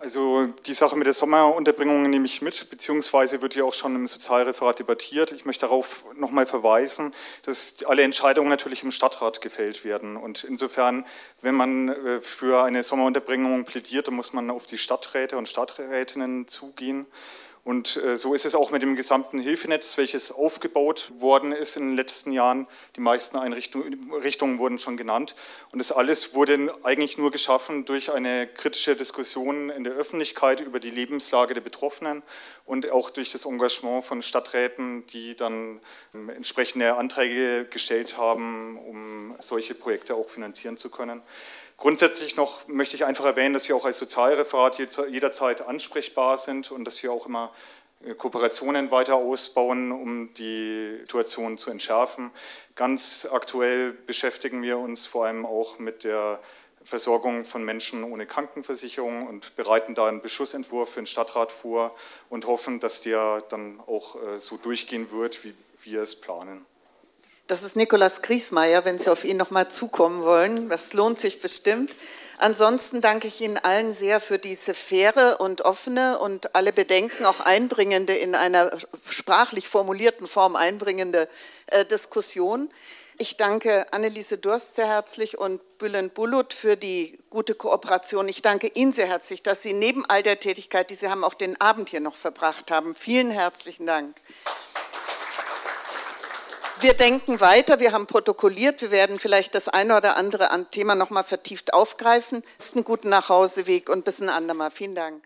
Also die Sache mit der Sommerunterbringung nehme ich mit, beziehungsweise wird ja auch schon im Sozialreferat debattiert. Ich möchte darauf nochmal verweisen, dass alle Entscheidungen natürlich im Stadtrat gefällt werden. Und insofern, wenn man äh, für eine Sommerunterbringung plädiert, dann muss man auf die Stadträte und Stadträtinnen zugehen. Und äh, so ist es auch mit dem gesamten Hilfenetz, welches aufgebaut worden ist in den letzten Jahren. Die meisten Einrichtungen wurden schon genannt. Und das alles wurde eigentlich nur geschaffen durch eine kritische Diskussion in der Öffentlichkeit über die Lebenslage der Betroffenen und auch durch das Engagement von Stadträten, die dann ähm, entsprechende Anträge gestellt haben, um solche Projekte auch finanzieren zu können. Grundsätzlich noch möchte ich einfach erwähnen, dass wir auch als Sozialreferat jederzeit ansprechbar sind und dass wir auch immer äh, Kooperationen weiter ausbauen, um die Situation zu entschärfen. Ganz aktuell beschäftigen wir uns vor allem auch mit der Versorgung von Menschen ohne Krankenversicherung und bereiten da einen Beschlussentwurf für den Stadtrat vor und hoffen, dass der dann auch äh, so durchgehen wird, wie wir es planen. Das ist Nikolaus Griesmeier, wenn Sie auf ihn noch mal zukommen wollen. Das lohnt sich bestimmt. Ansonsten danke ich Ihnen allen sehr für diese faire und offene und alle Bedenken auch einbringende, in einer sprachlich formulierten Form einbringende äh, Diskussion. Ich danke Anneliese Durst sehr herzlich und Bülent Bulut für die gute Kooperation. Ich danke Ihnen sehr herzlich, dass Sie neben all der Tätigkeit, die Sie haben, auch den Abend hier noch verbracht haben. Vielen herzlichen Dank. Wir denken weiter, wir haben protokolliert, wir werden vielleicht das eine oder andere Thema noch mal vertieft aufgreifen. Einen guten Nachhauseweg und bis ein andermal. Vielen Dank.